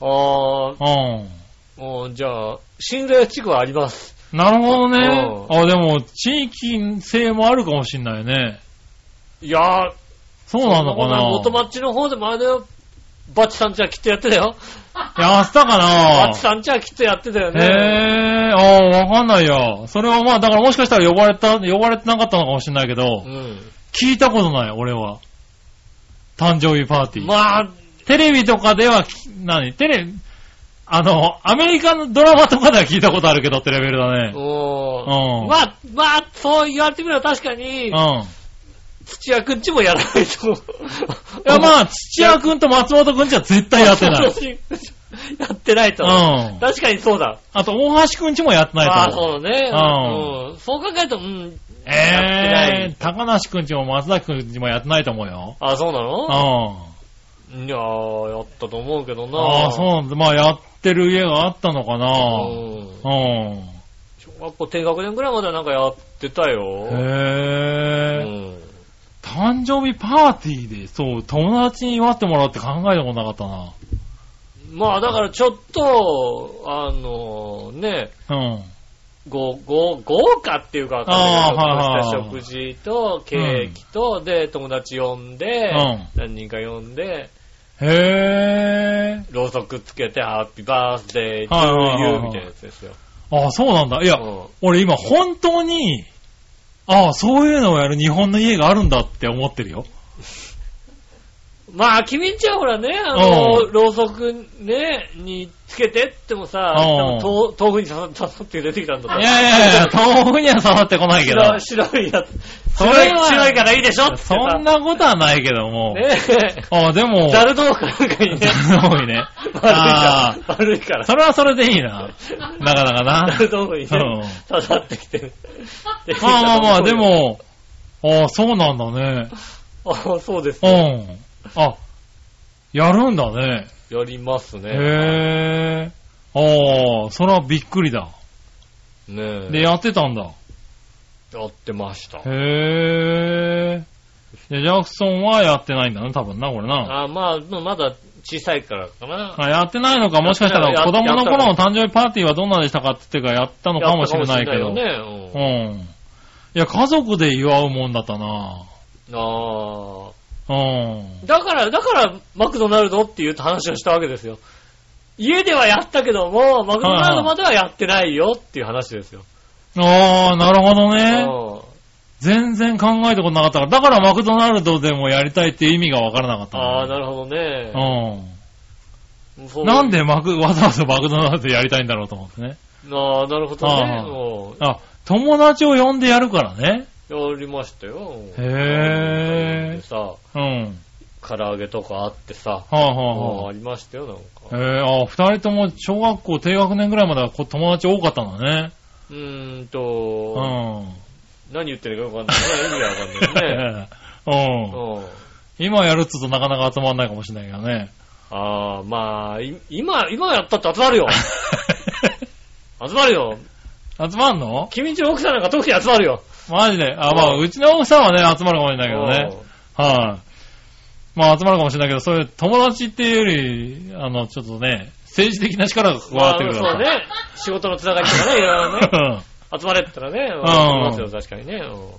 あーうん。もう、じゃあ、信頼地区はあります。なるほどね。うんあ、でも、地域性もあるかもしんないね。いやー、そうなのかな元町の方でもあれだよ。バチさんちはきっとやってたよ。やってたかな？バチさんちはきっとやってたよへね。え、ああ、わかんないや。それはまあ、だからもしかしたら呼ばれた、呼ばれてなかったのかもしれないけど、うん。聞いたことない、俺は。誕生日パーティー。まあ、テレビとかでは、何？テレビ、あの、アメリカのドラマとかでは聞いたことあるけどってレベルだね。うんおーまあ、まあ、そう言われてみれば確かにう、ん。土屋くんちもやらないと。い いや、まあ、土屋くんと松本くんちは絶対やってない。やってないと。うん。確かにそうだ。あと、大橋くんちもやってないああ、と思う。そうだね。うんうん。そう考えると、うん。えいー、高梨くんちも松崎くんちもやってないと思うよ。あ、そうなうのん。いやー、やったと思うけどな。ああ、そうなんだ。まあ、やってる家があったのかな。うん。うん。小学校低学年ぐらいまではなんかやってたよ。へえ。うん。誕生日パーティーで、そう、友達に祝ってもらうって考えたことなかったな。まあだからちょっと、あのね、うん。ご、ご、豪華っていうかあーはいはいはいちょっとした食事と、ケーキと、で、友達呼んで、うん何人か呼んで、へえ。ろうそくつけて、ハッピーバースデー、トはいはいはいはいゥーユーみたいなやつですよ。あ、そうなんだ。いや、うん俺今本当に、ああ、そういうのをやる日本の家があるんだって思ってるよ。まあ、君んちはほらね、あの、うんろうそくね、につけてってもさ、豆豆腐に刺さって出てきたんだといやいやいや、豆腐には刺さってこないけど。白いやつ。それ白いからいいでしょそんなことはないけども。ねえ。ああ、でも、ザル豆腐かなんかにね。多いね。ああ、悪いから。それはそれでいいな。なかなかな。ザル豆腐にうんね、刺さってきて。まあまあまあ、で。も、ああ、そうなんだね。あそうですうね。ん。あ、やるんだね。やりますね。へえ。ああ、それはびっくりだ。ねえ。で、やってたんだ。やってました。へえ。で、ジャクソンはやってないんだね、多分な、これな。あまあ、まだ小さいからかな。あやってないのか、もしかしたやら子供の頃の誕生日パーティーはどんなでしたかって言ってかやったのかもしれないけど。やったかもしれないよね。うん。いや、家族で祝うもんだったなうんあうん。あ。だから、だから、マクドナルドっていう話をしたわけですよ。家ではやったけども、マクドナルドまではやってないよっていう話ですよ。ああ、なるほどね。うん全然考えたことなかったから。だからマクドナルドでもやりたいっていう意味がわからなかったああ、な。なるほどね。うん。そうなんでマク、わざわざマクドナルドでやりたいんだろうと思ってね。ああ、なるほどね。ああうんあ、友達を呼んでやるからね。やりましたよ。へーでさ、うん。唐揚げとかあってさ、はあ、はあありましたよ、なんか。へえ、あ、二人とも小学校低学年ぐらいまではこ友達多かったんだね。うーんうと、ん。何言ってるかわかんないね。意味がわかんないね。うん。うん。今やるっつうとなかなか集まんないかもしれないけどね。ああ、まあ、い今、今やったって集まるよ。集まるよ。集まんの？君んちの奥さんなんか特に集まるよ。マジで。あ、まあ、うちの奥さんはね、集まるかもしれないけどね。はい。まあ、集まるかもしれないけど、そういう友達っていうより、あの、ちょっとね、政治的な力が加まあわってくるからそうね。仕事のつながりとかね、いろいろね。ね。集まれって言ったらね、ん集まりますよ、確かにね。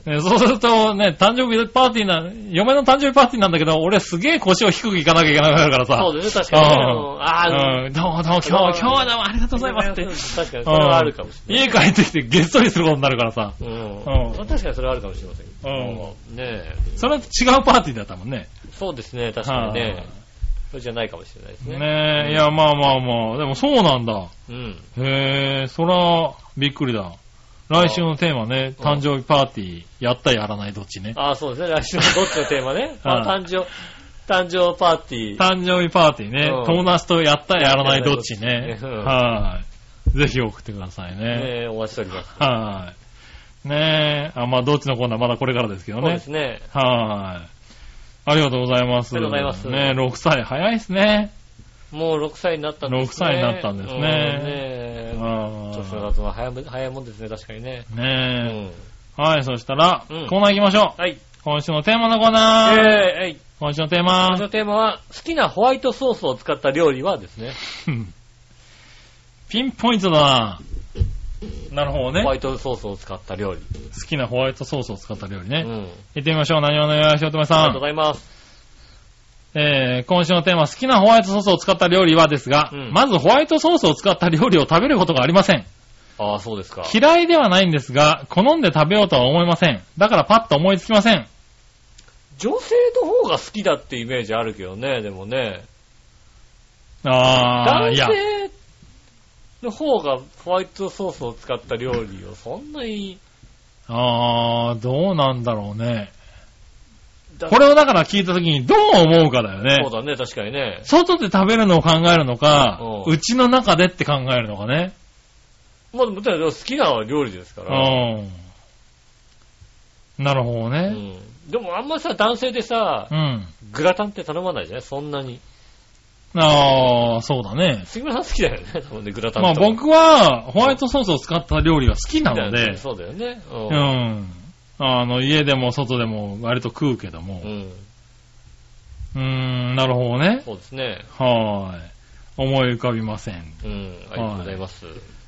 うんねそうするとね、誕生日パーティーな、嫁の誕生日パーティーなんだけど、俺すげえ腰を低くいかなきゃいけなくなるからさ。そうですね、確かにね。うんああ、うん、どうもどうも、今日、今日はどうもありがとうございますって。確かに、それはあるかもしれない。家帰ってきてげっそりすることになるからさ。うん。うん確かにそれはあるかもしれません。うんねえ。それと違うパーティーだったもんね。そうですね、確かにね。それじゃないかもしれないですね。ねえ、いや、まあまあまあ、でもそうなんだ。うん。へえ、そら、びっくりだ。来週のテーマね、うん誕生日パーティー、やったやらないどっちね。ああ、そうですね。来週のどっちのテーマね。はいあ誕生、誕生パーティー。誕生日パーティーねうん、友達とやったやらないどっちねはい。ぜひ送ってくださいね。ねえ、お待ちしております。はい。ねえ、あ、まあ、どっちのコーナーまだこれからですけどねそうです。ね。はい。ありがとうございます。ありがとうございますね6歳、早いですね。もう6歳になったんですね。6歳になったんですねうんねえ。あ年の経つのは早め早いもんですね、確かにね。うーねん。え。はい、そしたら、うんコーナー行きましょう。はい。今週のテーマのコーナー。えーはい。今週のテーマ今週のテーマは、好きなホワイトソースを使った料理はですね。ピンポイントだな。なるほどね。好ホワイトソースを使った料理。きなホワイトソースを使った料理ね。うん。行ってみましょう。何をお願いしようとめさありがとうんご。ざいます。えー、今週のテーマ、好きなホワイトソースを使った料理はですが、うんまずホワイトソースを使った料理を食べることがありません。ああ、そうですか。嫌いではないんですが、好んで食べようとは思いません。だからパッと思いつきません。女性の方が好きだってイメージあるけどね、でもね。あー、男いや、性の方がホワイトソースを使った料理をそんなに、あー、どうなんだろうね。だこれをだから聞いた時にどう思うかだよねそう。だね、確かにね。外で食べるのを考えるのかう、ちの中でって考えるのかね。まあ、もちろん好きな料理ですかうら。ん。なるほどうね。ん。でもあんまさ、男性でさう、ん。グラタンって頼まないじゃない？そんなに。あー、そうだね。杉村さん好きだよね、多分ね、グラタンまあ僕は、ホワイトソースを使った料理が好きなので、そうだよね。う。うんん。あの、家でも外でも割と食うけどもう。ん。うーん、なるほどね。そうですね。はーい。思い浮かびません。うん。ありがとうございます。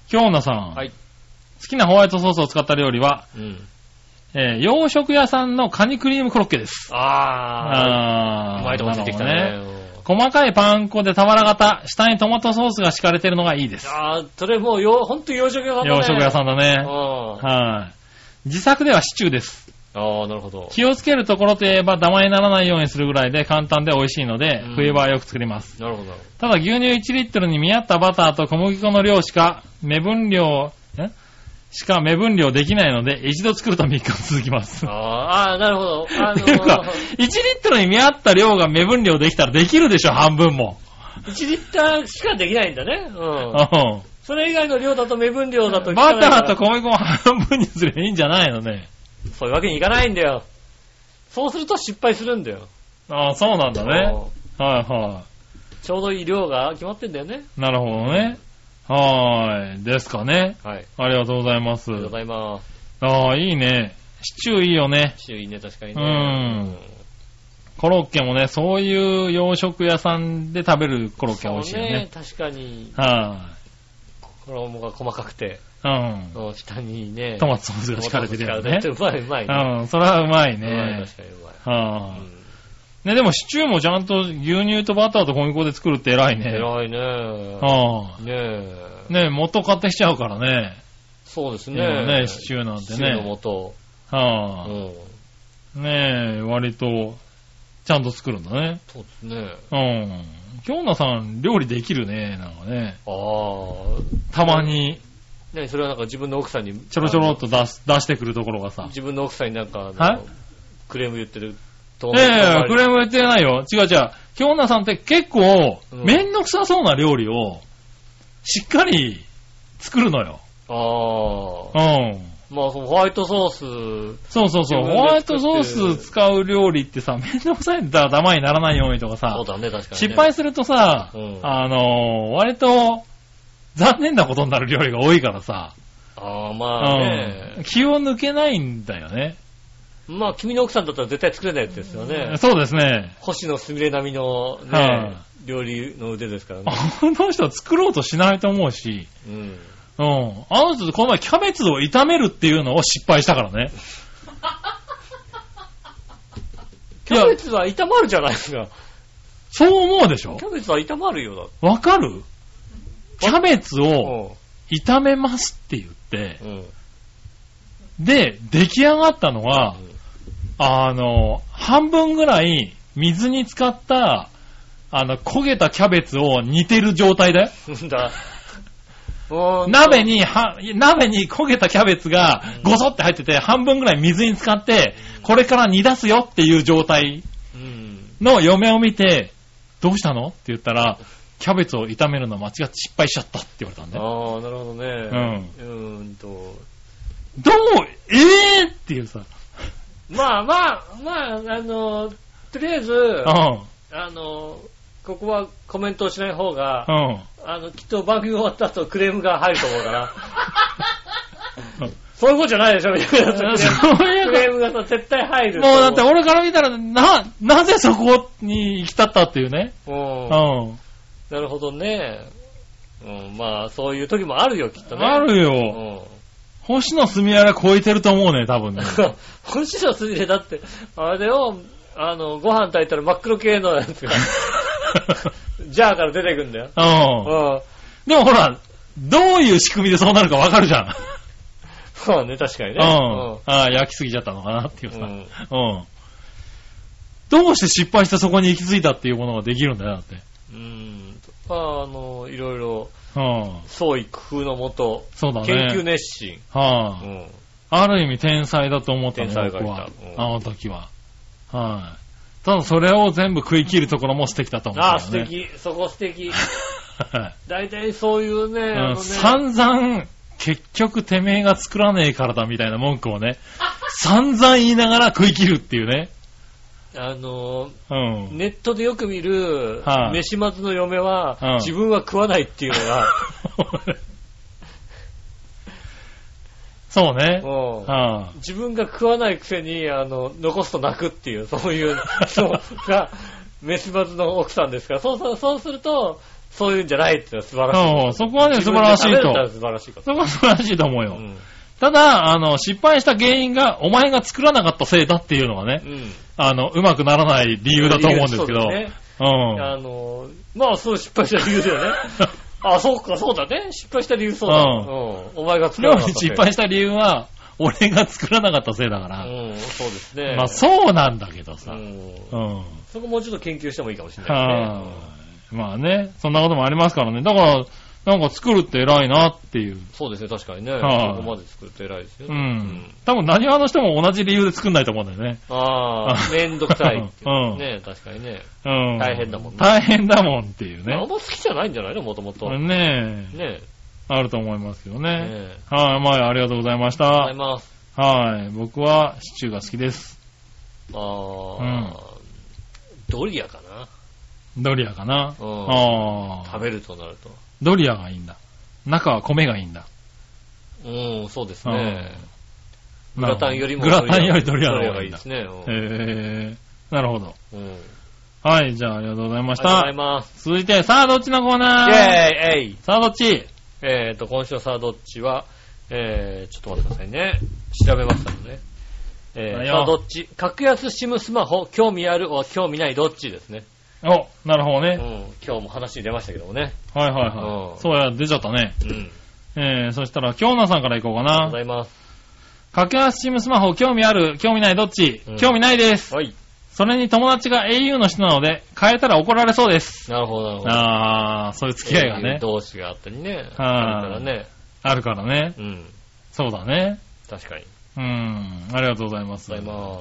京奈さん。はい。好きなホワイトソースを使った料理は、うん。えー洋食屋さんのカニクリームコロッケです。あー。あーうまいとこついてきたね。うん細かいパン粉で俵型、下にトマトソースが敷かれてるのがいいです。あー、それもう、よ、ほんと洋食屋さんだね。洋食屋さんだね。はい。自作ではシチューです。あー、なるほど。気をつけるところといえばダマにならないようにするぐらいで簡単で美味しいのでうん、冬場はよく作ります。なるほど。ただ牛乳1リットルに見合ったバターと小麦粉の量しか、目分量、え？しか目分量できないので、一度作ると3日続きます。あー、あーなるほど。あのっていうか、1リットルに見合った量が目分量できたらできるでしょ、半分も。1リッターしかできないんだね。うん。うんそれ以外の量だと目分量だとバターと小麦粉を半分にすればいいんじゃないのね。そういうわけにいかないんだよ。そうすると失敗するんだよ。ああ、そうなんだね。うんはいはちょうどいい量が決まってんだよね。い。なるほどね。はーい。ですかね。はい。ありがとうございますありがとうございます。ああ、いいね。シチューいいよね。周囲ね、確かにうね。んコロッケもね、そういう洋食屋さんで食べるコロッケは美味しいよそうね。確かに、は衣が細かくて、い。うん。うん下にね、トマトソースが敷かれてるやつね。うまいうまいね。うん、それはうまいうんね。確かにうまい。はい。ね、でもシチューもちゃんと牛乳とバターと小麦粉で作るって偉いうんね。偉いね。はねえ。い。ね、元買ってきちゃうからね。そうです今ね。ね、シチューなんてシチューのね。素。うはん。い。ねえ、割と、ちゃんと作るんだね。そうですね。うん。京奈さん、料理できるね、なんかね。ああ。たまに、ねそれはなんか自分の奥さんに、ちょろちょろっと出す、出してくるところがさ。自分の奥さんになんか、はい？クレーム言ってるとええクレーム言ってないよ。違う違う。京奈さんって結構、うんめんどくさそうな料理を、しっかり作るのよ。ああ。うん。まあ、そのホワイトソース、そうそうそう。ホワイトソース使う料理ってさ、めんどくさいんだ。ダマにならないようにとかさそう、だね、確かに、ね。失敗するとさ、うんあのー割と残念なことになる料理が多いからさ、ああ、まあうんね。気を抜けないんだよね。まあ、君の奥さんだったら絶対作れないやつですよね。そうですね。星野すみれ並みのね、はい料理の腕ですからね。あの人は作ろうとしないと思うし、うん。うん。あの人この前キャベツを炒めるっていうのを失敗したからね。キャベツは炒まるじゃないですか。そう思うでしょ？キャベツは炒まるよ、わかる？キャベツ。を炒めますって言って。で、出来上がったのは、あの、半分ぐらい水に浸かった、あの、焦げたキャベツを煮てる状態だよ。鍋に、は、鍋に焦げたキャベツがごそって入ってて、半分ぐらい水に浸かって、これから煮出すよっていう状態うん。の嫁を見て、どうしたの？って言ったら、キャベツを炒めるの間違って失敗しちゃったって言われたんだよ。ああ、なるほどね。うん。うーんと。どう？えぇ、ー、っていうさ。まあまあ、まあ、あの、とりあえず、うん。あの、ここはコメントをしない方が、うん。あの、きっと番組終わった後クレームが入ると思うから。そういうことじゃないでしょ、みたいな。そういうクレームがさ、絶対入る。もうだって俺から見たら、な、なぜそこに行き立ったっていうね。う。うんん。なるほどね。うん、まあ、そういう時もあるよ、きっとね。あるよ。うん。星野すみやら超えてると思うね、多分ね。星野すみれだって、あれだよ、あの、ご飯炊いたら真っ黒系のやつが、ジャーから出てくんだよ。うん。うん。でもほら、どういう仕組みでそうなるかわかるじゃん。そうね、確かにね。うん。ああ、焼きすぎちゃったのかなっていうさ。うんうん。どうして失敗してそこに行き着いたっていうものができるんだよ、だって。うん。まあ、あの、いろいろ、うん。創意工夫のもと、そうだね。研究熱心。はあ、うん。ある意味天才だと思ったね、天才がいた僕は。うんあの時は。はい、ただそれを全部食い切るところも素敵だと思ったああ、よね。素敵。そこ素敵。は い大体そういうね、あうんのね、散々、結局てめえが作らねえからだみたいな文句をね、散々言いながら食い切るっていうね。あの、うん。ネットでよく見る、はい飯松の嫁は、うん自分は食わないっていうのが、そうね。うんは自分が食わないくせに、あの、残すと泣くっていう、そういう 人が、飯松の奥さんですから、そうそうそうすると、そういうんじゃないっていうのは素晴らしい。うんそこはね自分で食べれたら素素晴らしい。そこは素晴らしいと思うよ。うんただ、あの、失敗した原因が、お前が作らなかったせいだっていうのがねう、ん。あの、うまくならない理由だと思うんですけど。そうねうん。あの、まあ、そう失敗した理由だよね。あ、そうか、そうだね。失敗した理由そうだ。ううんん。お前が作ら料なかったせい理失敗した理由は、俺が作らなかったせいだから。うん、そうですね。まあ、そうなんだけどさ。うん。うん。そこもうちょっと研究してもいいかもしれないね。はい。まあね、そんなこともありますからね。だから、なんか作るって偉いなっていう。そうですね、確かにね。はいここまで作ると偉いですようね。ん。多分何話の人も同じ理由で作んないと思うんだよね。ああ、めんどくさいっていううんね、確かにね。うん。大変だもんね大変だもんっていうね。あんま好きじゃないんじゃないの？もともと。ねねえ。え。あると思いますけどね。ねはい、まあ、ありがとうございましありがとうございた。ます。はい。僕はシチューが好きです。ああ、ドリアかな。ドリアかな。うんああ。食べるとなると。ドリアがいいんだ。中は米がいいんだ。うん、そうですね。うんグラタンよりもグラタンよりドリアの方がいいですね。うんへえ。なるほど。うん。はい、じゃあありがとうございましたありがとうござい。ます。続いて、さあどっちのコーナーイェーイえいさあどっちえーと、今週はさあどっちは、えー、ちょっと待ってくださいね。調べましたのね。えー、さあどっち格安シムスマホ、興味あるお興味ないどっちですね。お、なるほどね。うん。今日も話に出ましたけどもね。はいはいうんはい。そうや、出ちゃったね。うん。えー、そしたら、京奈さんからいこうかなありがとうご。ざいます。格安シムスマホ興味ある？興味ない？どっち、うん興味ないです。はい。それに友達が au の人なので、変えたら怒られそうです。なるほど、なるほど。あー、そういう付き合いがえーね、同士があったりね。はいあるからね。あるからね。うん。そうだね。確かに。うん、ありがとうございます。ありがとうござい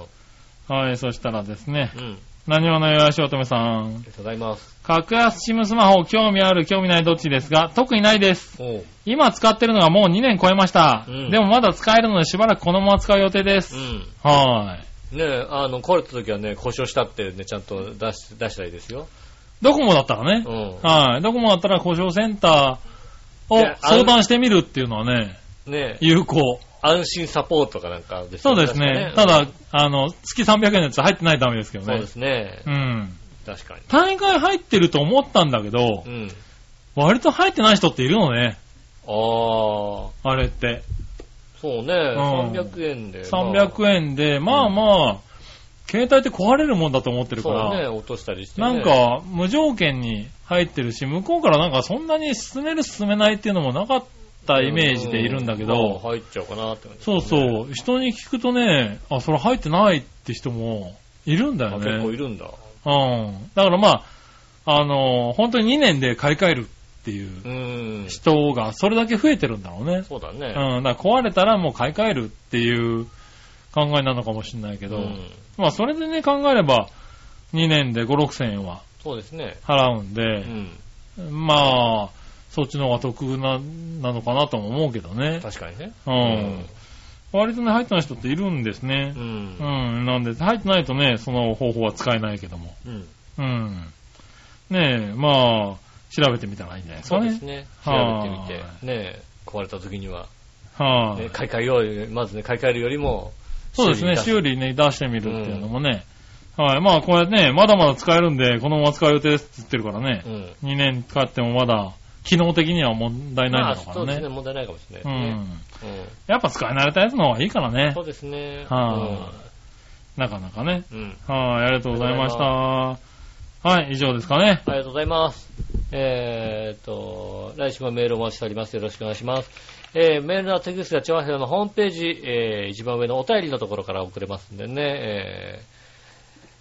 まはい、そしたらですねす。、うん。何話のよやしおとめさん。ありがとうございます。格安シムスマホ興味ある興味ないどっちですが、特にないです。今使ってるのがもう2年超えました。うんでもまだ使えるのでしばらくこのまま使う予定です。うん。はーい。ねえ、あの、壊れた時はね、故障したってね、ちゃんと出し、出したらいいですよ。ドコモだったらねう。ん。はい。ドコモだったら故障センターを相談してみるっていうのはね、ねえ、有効。安心サポートかなんかですそうですね。ただ、あの、月300円のやつ入ってないとダメですけどねそうで。すね。うん。確かに。大概入ってると思ったんだけどう、ん。割と入ってない人っているのね。ああ、あれって。そうね。ん300円で。300円で、まあまあ、携帯って壊れるもんだと思ってるかそうね、ら、落としたりしてね。なん、か無条件に入ってるし、向こうからなんかそんなに進める進めないっていうのもなかったイメージでいるんだけど、入っちゃうかなって感じ、そうそう、人に聞くとね、あ、それ入ってないって人もいるんだよあ結構いね。るんだ。うん。だからまあ、あの、本当に2年で買い替えるっていう。人がそれだけ増えてるんだろうね。そうだね。うん。だから壊れたらもう買い替えるっていう考えなのかもしれないけど、うんまあそれでね考えれば2年で5、6千円はそうですね。払うんうで、ん。まあ、そっちの方が得な、なのかなとも思うけどね。確かにね。うん。割とね、入ってない人っているんですねう。ん。うん。なんで、入ってないとね、その方法は使えないけども。うん。うん。ねえ、まあ、調べてみたらいいんじゃないですかね。そうですね。調はべてみて、ねえ、壊れた時には、はい、ね、買い替えようまずね、買い替えるよりも、そうですね、修理理ね、出してみるっていうのもね。はい。まあ、これね、まだまだ使えるんで、このまま使う予定ですって言ってるからね。うん。2年使ってもまだ機能的には問題ないまあ、のかそうですね、らね。問題ないかもしれないうですね。ん。うんやっぱ使い慣れたやつの方がいいからねそ。うですね。はなかなかね。うんうんはい、ありがとうございました。はい、以上ですかね。ありがとうございます。えーっと、来週もメールをお待ちしております。よろしくお願いします。えー、メールのテキストや調和表のホームページ、えー、一番上のお便りのところから送れますんでね、えー、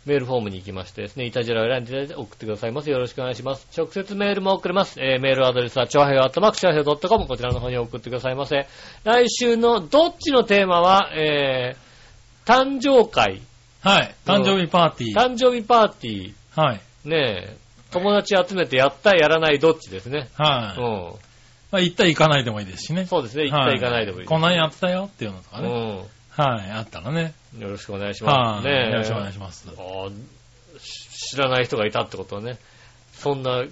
メールフォームに行きましてですね、イタジラを選んで送ってくださいます。よろしくお願いします。直接メールも送れます。えー、メールアドレスは、調和表アットマーク調和表 .com、こちらの方に送ってくださいませ。来週のどっちのテーマは、えー、誕生会、はい、誕生日パーティー。誕生日パーティー、はい、ねえ、友達集めてやったやらないどっちですね。はい。うまあ、行った行かないでもいいですしねん。。そうですね。行った行かないでもいいです、こんなにやってたよっていうのとかね。うはい、あったらね。ん。よろしくお願いしはい、ます。ねえ。よろしくお願いします。知らない人がいたってことはね。そんな、げ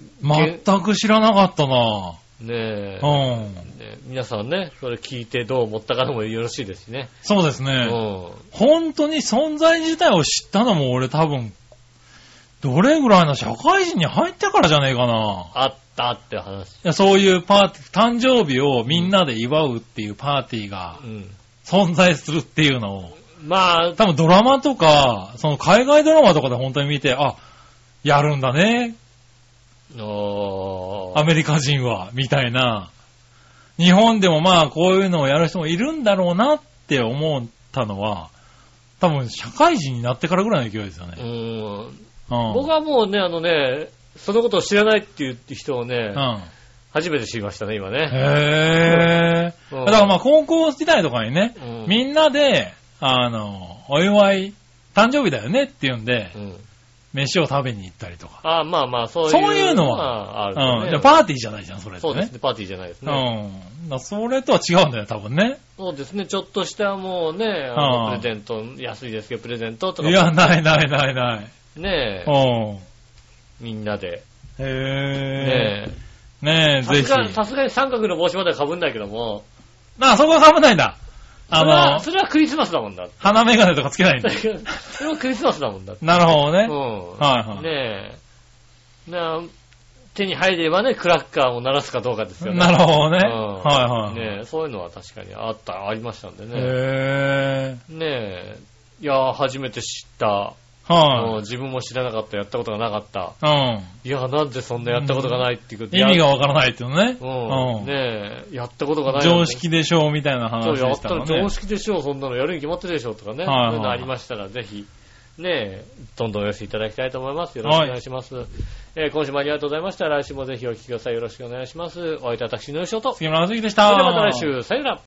全く知らなかったなねえ、うん。ね皆さんね、それ聞いてどう思ったかでもよろしいですしね。そうですうね。ん。本当に存在自体を知ったのも俺多分、どれぐらいの社会人に入ってからじゃねえかな。あったって話。いやそういうパーティー、誕生日をみんなで祝うっていうパーティーがうん。存在するっていうのを、まあ、多分ドラマとか、その海外ドラマとかで本当に見て、あ、やるんだね、アメリカ人は、みたいな。日本でもまあこういうのをやる人もいるんだろうなって思ったのは、多分社会人になってからぐらいの勢いですよね。うん。うん。僕はもうね、あのね、そのことを知らないっていう人をね、うん。初めて知りましたね、今ね。へぇうんー。だからまあ高校時代とかにね、うんみんなで、あの、お祝い、誕生日だよねっていうんでう、ん。飯を食べに行ったりとか。あまあまあ、そういう。そういうのははあるうん。ねじゃあパーティーじゃないじゃん、それってね。そうですね、パーティーじゃないですね。うん。それとは違うんだよ、多分ね。そうですね、ちょっとしたもうね、あはあのプレゼント、安いですけど、プレゼントとか。いや、ないないないない。ねえ、うん。みんなで。へねぇー。ねえ。え、さぜひ。すがにさすがに三角の帽子までは被んないけども、あ、そこは被んないんだ。あそれは、の、それはクリスマスだもんだ。鼻メガネとかつけないんだ。それはクリスマスだもんだ。なるほどね。うん。はいはいねえ。ねえ手に入ればね、クラッカーを鳴らすかどうかですよね。なるほどね。うんはいはい。ねえ、そういうのは確かにあった、ありましたんでね。へねえ。いや、初めて知った。はい。自分も知らなかった、やったことがなかった。うん。いや、なんでそんなやったことがないっていうこと意味がわからないっていうのね。うん。うんねえ、やったことがない。常識でしょうみたいなそう、話やっらでしたたらね常。識でしょう、そんなのやるに決まってるでしょうとかね。はいはいそういうのありましたら、ぜひ、ねえ、どんどんお寄せいただきたいと思います。よろしくお願いします。えー今週もありがとうございました。来週もぜひお聞きください。よろしくお願いします。お相手は私のよしおと。そ杉村和樹でした。れではまた来週、さよなら。